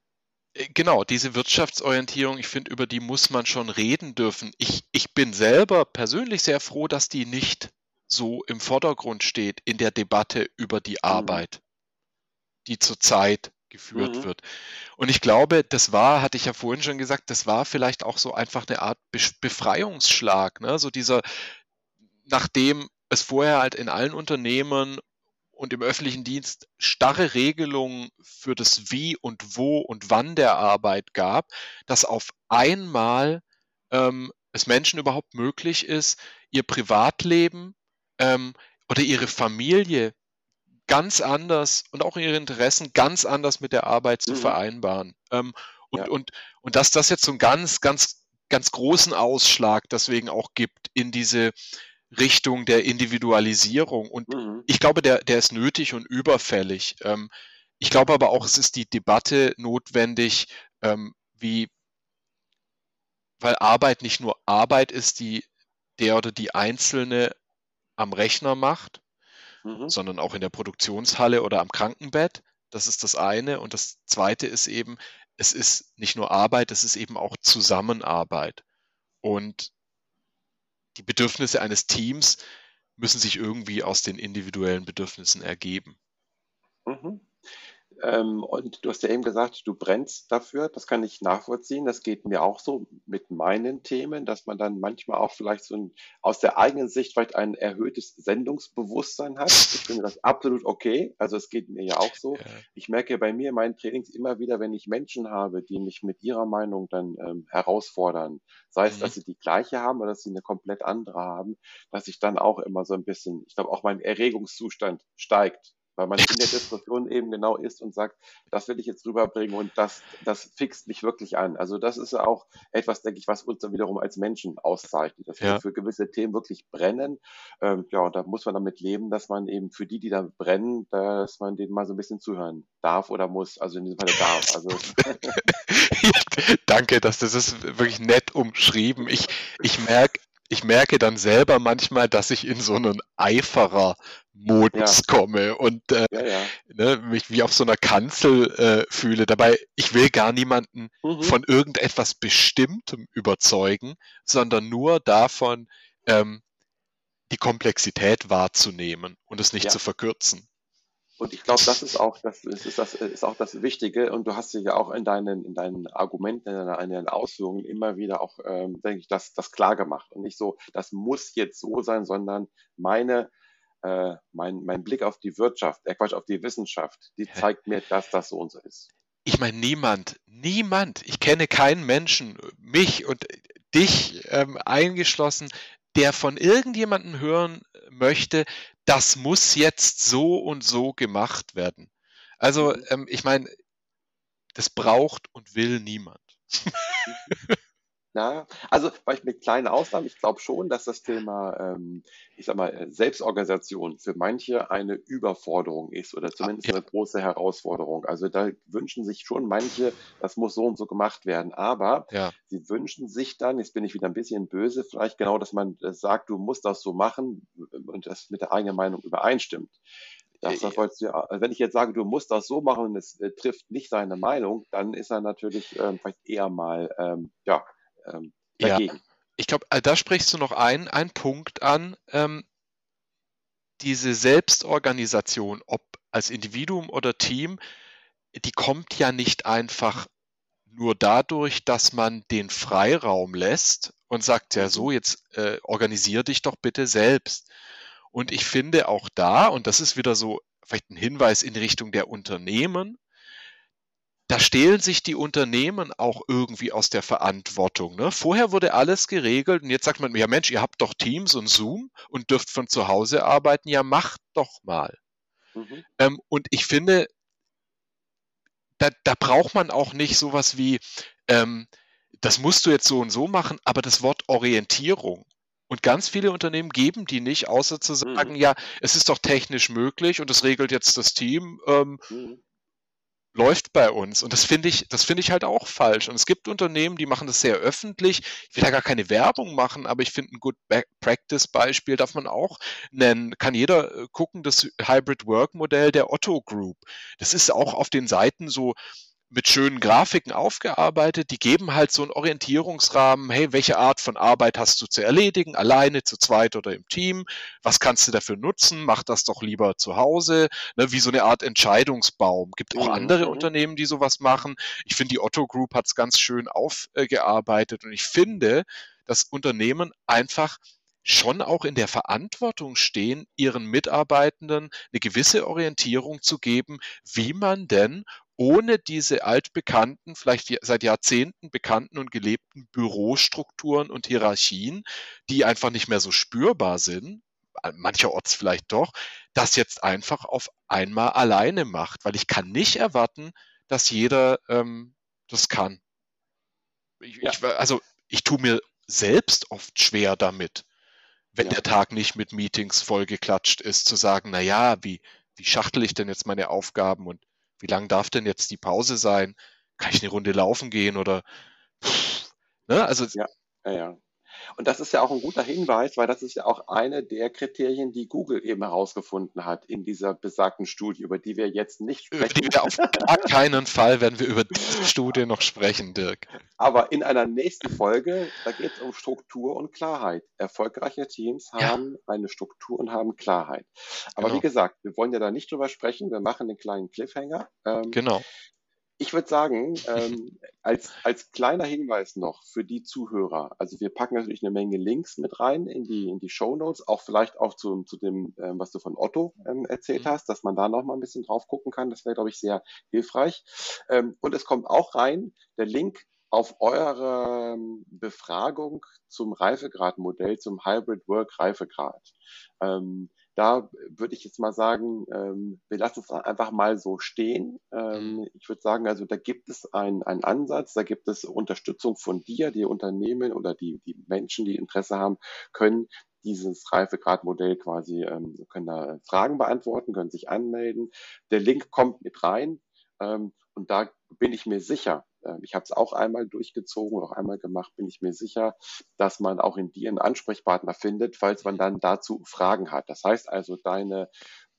Äh, genau, diese Wirtschaftsorientierung, ich finde, über die muss man schon reden dürfen. Ich, ich bin selber persönlich sehr froh, dass die nicht so im Vordergrund steht in der Debatte über die mhm. Arbeit, die zurzeit geführt mhm. wird. Und ich glaube, das war, hatte ich ja vorhin schon gesagt, das war vielleicht auch so einfach eine Art Befreiungsschlag, ne? So dieser, nachdem es vorher halt in allen Unternehmen und im öffentlichen Dienst starre Regelungen für das Wie und Wo und Wann der Arbeit gab, dass auf einmal ähm, es Menschen überhaupt möglich ist, ihr Privatleben ähm, oder ihre Familie ganz anders und auch ihre Interessen ganz anders mit der Arbeit zu mhm. vereinbaren. Ähm, und, ja. und, und dass das jetzt so einen ganz, ganz, ganz großen Ausschlag deswegen auch gibt in diese Richtung der Individualisierung. Und mhm. ich glaube, der, der ist nötig und überfällig. Ähm, ich glaube aber auch, es ist die Debatte notwendig, ähm, wie, weil Arbeit nicht nur Arbeit ist, die der oder die Einzelne am Rechner macht, mhm. sondern auch in der Produktionshalle oder am Krankenbett. Das ist das eine. Und das zweite ist eben, es ist nicht nur Arbeit, es ist eben auch Zusammenarbeit. Und die Bedürfnisse eines Teams müssen sich irgendwie aus den individuellen Bedürfnissen ergeben. Mhm. Ähm, und du hast ja eben gesagt, du brennst dafür. Das kann ich nachvollziehen. Das geht mir auch so mit meinen Themen, dass man dann manchmal auch vielleicht so ein, aus der eigenen Sicht vielleicht ein erhöhtes Sendungsbewusstsein hat. Ich finde das absolut okay. Also es geht mir ja auch so. Ja. Ich merke bei mir in meinen Trainings immer wieder, wenn ich Menschen habe, die mich mit ihrer Meinung dann ähm, herausfordern, sei es, mhm. dass sie die gleiche haben oder dass sie eine komplett andere haben, dass ich dann auch immer so ein bisschen, ich glaube auch mein Erregungszustand steigt weil man in der Diskussion eben genau ist und sagt, das will ich jetzt rüberbringen und das, das fixt mich wirklich an. Also das ist ja auch etwas, denke ich, was uns dann wiederum als Menschen auszeichnet, dass ja. wir für gewisse Themen wirklich brennen. Ähm, ja, und da muss man damit leben, dass man eben für die, die da brennen, dass man denen mal so ein bisschen zuhören darf oder muss. Also in diesem Fall darf. Also Danke, dass das ist wirklich nett umschrieben. Ich, ich merke, ich merke dann selber manchmal, dass ich in so einen Eiferer Modus ja. komme und äh, ja, ja. Ne, mich wie auf so einer Kanzel äh, fühle. Dabei, ich will gar niemanden mhm. von irgendetwas Bestimmtem überzeugen, sondern nur davon, ähm, die Komplexität wahrzunehmen und es nicht zu verkürzen. Und ich glaube, das ist auch das ist, das ist auch das Wichtige. Und du hast ja auch in deinen in deinen Argumenten, in deinen, in deinen Ausführungen immer wieder auch, ähm, denke ich, das das klar gemacht und nicht so, das muss jetzt so sein, sondern meine äh, mein, mein Blick auf die Wirtschaft, äh Quatsch, auf die Wissenschaft, die zeigt mir, dass das so und so ist. Ich meine, niemand, niemand, ich kenne keinen Menschen, mich und dich ähm, eingeschlossen, der von irgendjemandem hören möchte, das muss jetzt so und so gemacht werden. Also, mhm. ähm, ich meine, das braucht und will niemand. Ja, also vielleicht mit kleinen Ausnahmen. Ich glaube schon, dass das Thema, ähm, ich sag mal, Selbstorganisation für manche eine Überforderung ist oder zumindest ja. eine große Herausforderung. Also da wünschen sich schon manche, das muss so und so gemacht werden. Aber ja. sie wünschen sich dann, jetzt bin ich wieder ein bisschen böse, vielleicht genau, dass man äh, sagt, du musst das so machen und das mit der eigenen Meinung übereinstimmt. Das, das du, also wenn ich jetzt sage, du musst das so machen und es äh, trifft nicht seine Meinung, dann ist er natürlich ähm, vielleicht eher mal ähm, ja, ähm, dagegen. Ja, ich glaube, äh, da sprichst du noch einen, einen Punkt an. Ähm, diese Selbstorganisation, ob als Individuum oder Team, die kommt ja nicht einfach nur dadurch, dass man den Freiraum lässt und sagt, ja so, jetzt äh, organisier dich doch bitte selbst. Und ich finde auch da, und das ist wieder so vielleicht ein Hinweis in Richtung der Unternehmen, da stehlen sich die Unternehmen auch irgendwie aus der Verantwortung. Ne? Vorher wurde alles geregelt und jetzt sagt man, ja Mensch, ihr habt doch Teams und Zoom und dürft von zu Hause arbeiten, ja macht doch mal. Mhm. Ähm, und ich finde, da, da, braucht man auch nicht sowas wie, ähm, das musst du jetzt so und so machen, aber das Wort Orientierung. Und ganz viele Unternehmen geben die nicht, außer zu sagen, mhm. ja, es ist doch technisch möglich und es regelt jetzt das Team. Ähm, mhm läuft bei uns. Und das finde ich, das finde ich halt auch falsch. Und es gibt Unternehmen, die machen das sehr öffentlich. Ich will da gar keine Werbung machen, aber ich finde ein Good Practice Beispiel darf man auch nennen. Kann jeder äh, gucken, das Hybrid Work Modell der Otto Group. Das ist auch auf den Seiten so mit schönen Grafiken aufgearbeitet. Die geben halt so einen Orientierungsrahmen. Hey, welche Art von Arbeit hast du zu erledigen? Alleine, zu zweit oder im Team? Was kannst du dafür nutzen? Mach das doch lieber zu Hause. Ne, wie so eine Art Entscheidungsbaum. Gibt auch mhm. andere mhm. Unternehmen, die sowas machen. Ich finde, die Otto Group hat es ganz schön aufgearbeitet und ich finde, dass Unternehmen einfach schon auch in der Verantwortung stehen, ihren Mitarbeitenden eine gewisse Orientierung zu geben, wie man denn ohne diese altbekannten, vielleicht seit Jahrzehnten bekannten und gelebten Bürostrukturen und Hierarchien, die einfach nicht mehr so spürbar sind, mancherorts vielleicht doch, das jetzt einfach auf einmal alleine macht, weil ich kann nicht erwarten, dass jeder ähm, das kann. Ich, ja. ich, also ich tue mir selbst oft schwer damit. wenn ja. der Tag nicht mit Meetings vollgeklatscht ist, zu sagen, na ja, wie, wie schachtel ich denn jetzt meine Aufgaben und wie lang darf denn jetzt die Pause sein? Kann ich eine Runde laufen gehen oder ne? Also ja, ja, ja. Und das ist ja auch ein guter Hinweis, weil das ist ja auch eine der Kriterien, die Google eben herausgefunden hat in dieser besagten Studie, über die wir jetzt nicht sprechen. Wir auf gar keinen Fall werden wir über diese Studie noch sprechen, Dirk. Aber in einer nächsten Folge, da geht es um Struktur und Klarheit. Erfolgreiche Teams haben ja. eine Struktur und haben Klarheit. Aber genau. wie gesagt, wir wollen ja da nicht drüber sprechen. Wir machen den kleinen Cliffhanger. Ähm, genau. Ich würde sagen, ähm, als, als kleiner Hinweis noch für die Zuhörer, also wir packen natürlich eine Menge Links mit rein in die, in die Show Notes, auch vielleicht auch zu, zu dem, ähm, was du von Otto ähm, erzählt mhm. hast, dass man da noch mal ein bisschen drauf gucken kann. Das wäre, glaube ich, sehr hilfreich. Ähm, und es kommt auch rein der Link auf eure ähm, Befragung zum Reifegradmodell, zum Hybrid Work Reifegrad. Ähm, da würde ich jetzt mal sagen, ähm, wir lassen es einfach mal so stehen. Ähm, mhm. ich würde sagen, also da gibt es einen, einen Ansatz, da gibt es Unterstützung von dir, die Unternehmen oder die, die Menschen, die Interesse haben, können dieses Reifegradmodell quasi, ähm, können da Fragen beantworten, können sich anmelden. Der Link kommt mit rein ähm, und da bin ich mir sicher, ähm, ich habe es auch einmal durchgezogen, auch einmal gemacht, bin ich mir sicher, dass man auch in dir einen Ansprechpartner findet, falls man dann dazu Fragen hat. Das heißt also, deine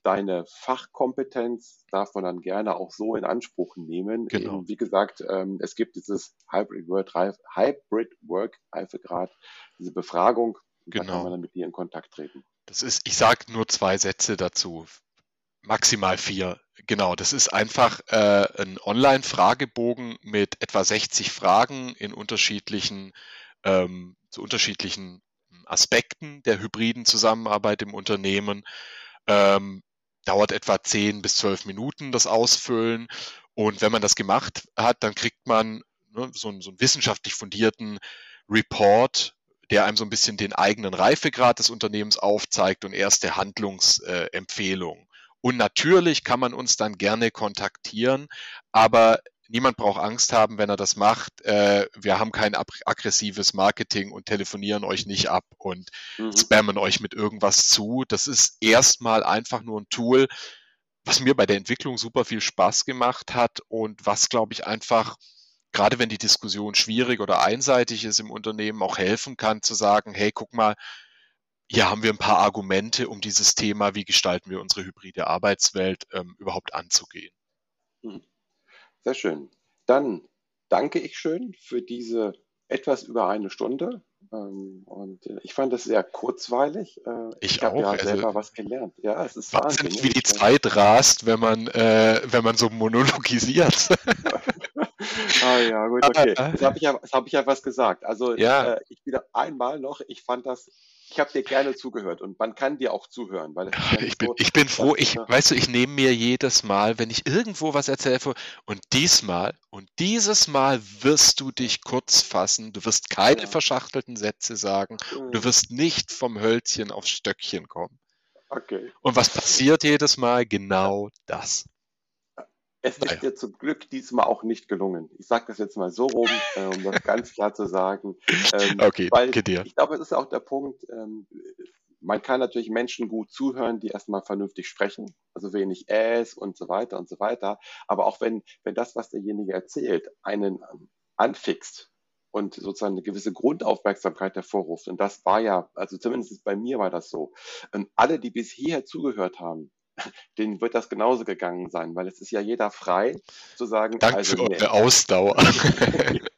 deine Fachkompetenz darf man dann gerne auch so in Anspruch nehmen. Genau. Eben, wie gesagt, ähm, es gibt dieses Hybrid Work, Hybrid Work Reifegrad, diese Befragung. Genau. Da kann man dann mit dir in Kontakt treten. Das ist, ich sage nur zwei Sätze dazu maximal vier. Genau, das ist einfach äh, ein Online-Fragebogen mit etwa 60 Fragen in unterschiedlichen, ähm, zu unterschiedlichen Aspekten der hybriden Zusammenarbeit im Unternehmen. Ähm, dauert etwa 10 bis 12 Minuten das Ausfüllen. Und wenn man das gemacht hat, dann kriegt man ne, so, so einen wissenschaftlich fundierten Report, der einem so ein bisschen den eigenen Reifegrad des Unternehmens aufzeigt und erste Handlungsempfehlungen. Und natürlich kann man uns dann gerne kontaktieren, aber niemand braucht Angst haben, wenn er das macht. Äh, wir haben kein aggressives Marketing und telefonieren euch nicht ab und mhm. spammen euch mit irgendwas zu. Das ist erstmal einfach nur ein Tool, was mir bei der Entwicklung super viel Spaß gemacht hat und was, glaube ich, einfach, gerade wenn die Diskussion schwierig oder einseitig ist im Unternehmen, auch helfen kann zu sagen, hey, guck mal, hier haben wir ein paar Argumente, um dieses Thema, wie gestalten wir unsere hybride Arbeitswelt, ähm, überhaupt anzugehen. Hm. Sehr schön. Dann danke ich schön für diese etwas über eine Stunde. Ähm, und äh, ich fand das sehr kurzweilig. Äh, ich, ich habe ja also, selber was gelernt. Ja, es ist wahnsinnig, Wahnsinn, wie die Zeit rast, wenn man, äh, wenn man so monologisiert. ah ja, gut, okay. Jetzt habe ich, ja, hab ich ja was gesagt. Also ja. äh, ich wieder einmal noch, ich fand das ich habe dir gerne zugehört und man kann dir auch zuhören. Weil ich, bin, so, ich bin froh, ich, weißt du, ich nehme mir jedes Mal, wenn ich irgendwo was erzähle, und diesmal und dieses Mal wirst du dich kurz fassen, du wirst keine ja. verschachtelten Sätze sagen, mhm. du wirst nicht vom Hölzchen aufs Stöckchen kommen. Okay. Und was passiert jedes Mal? Genau das. Es naja. ist dir zum Glück diesmal auch nicht gelungen. Ich sage das jetzt mal so rum, äh, um das ganz klar zu sagen. Ähm, okay, weil danke dir. Ich glaube, es ist auch der Punkt, ähm, man kann natürlich Menschen gut zuhören, die erstmal vernünftig sprechen, also wenig Äs und so weiter und so weiter. Aber auch wenn, wenn das, was derjenige erzählt, einen ähm, anfixt und sozusagen eine gewisse Grundaufmerksamkeit hervorruft, und das war ja, also zumindest bei mir war das so, ähm, alle, die bis hierher zugehört haben, denen wird das genauso gegangen sein, weil es ist ja jeder frei zu sagen, Danke also, für eure Ausdauer.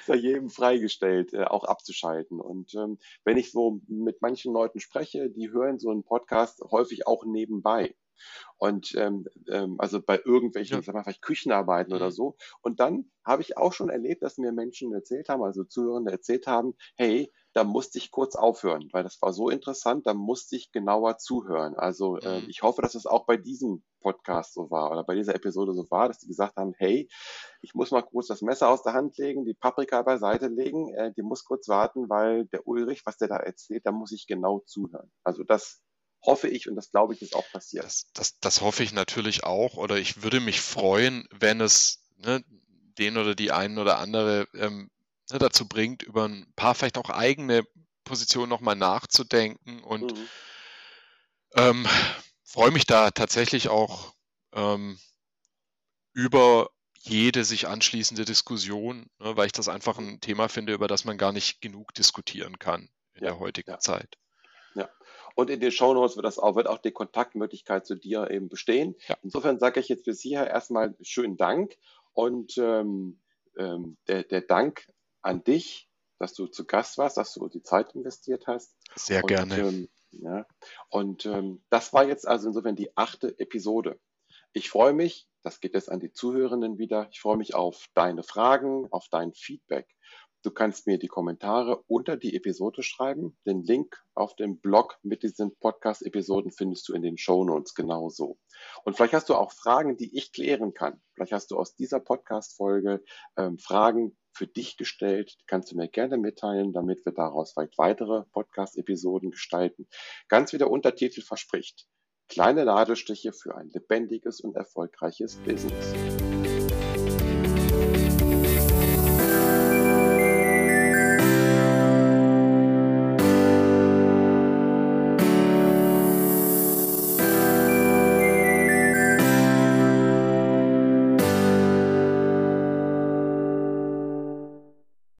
ist ja jedem freigestellt, äh, auch abzuschalten. Und ähm, wenn ich so mit manchen Leuten spreche, die hören so einen Podcast häufig auch nebenbei. Und ähm, ähm, also bei irgendwelchen, ja. sagen wir, vielleicht Küchenarbeiten mhm. oder so. Und dann habe ich auch schon erlebt, dass mir Menschen erzählt haben, also Zuhörende erzählt haben, hey, da musste ich kurz aufhören, weil das war so interessant, da musste ich genauer zuhören. Also äh, ich hoffe, dass es auch bei diesem Podcast so war oder bei dieser Episode so war, dass die gesagt haben, hey, ich muss mal kurz das Messer aus der Hand legen, die Paprika beiseite legen, äh, die muss kurz warten, weil der Ulrich, was der da erzählt, da muss ich genau zuhören. Also das hoffe ich und das glaube ich ist auch passiert. Das, das, das hoffe ich natürlich auch oder ich würde mich freuen, wenn es ne, den oder die einen oder andere ähm, ne, dazu bringt, über ein paar vielleicht auch eigene Position nochmal nachzudenken und mhm. ähm, freue mich da tatsächlich auch ähm, über jede sich anschließende Diskussion, ne, weil ich das einfach ein Thema finde, über das man gar nicht genug diskutieren kann in ja, der heutigen ja. Zeit. Ja. Und in den Shownotes wird das auch, wird auch die Kontaktmöglichkeit zu dir eben bestehen. Ja. Insofern sage ich jetzt bis hierher erstmal schönen Dank und ähm, ähm, der, der Dank an dich, dass du zu Gast warst, dass du die Zeit investiert hast. Sehr und, gerne. Ähm, ja, und ähm, das war jetzt also insofern die achte Episode. Ich freue mich, das geht jetzt an die Zuhörenden wieder, ich freue mich auf deine Fragen, auf dein Feedback. Du kannst mir die Kommentare unter die Episode schreiben. Den Link auf dem Blog mit diesen Podcast-Episoden findest du in den Show Notes genauso. Und vielleicht hast du auch Fragen, die ich klären kann. Vielleicht hast du aus dieser Podcast-Folge ähm, Fragen für dich gestellt. Die kannst du mir gerne mitteilen, damit wir daraus vielleicht weitere Podcast-Episoden gestalten. Ganz wie der Untertitel verspricht. Kleine Nadelstiche für ein lebendiges und erfolgreiches Business.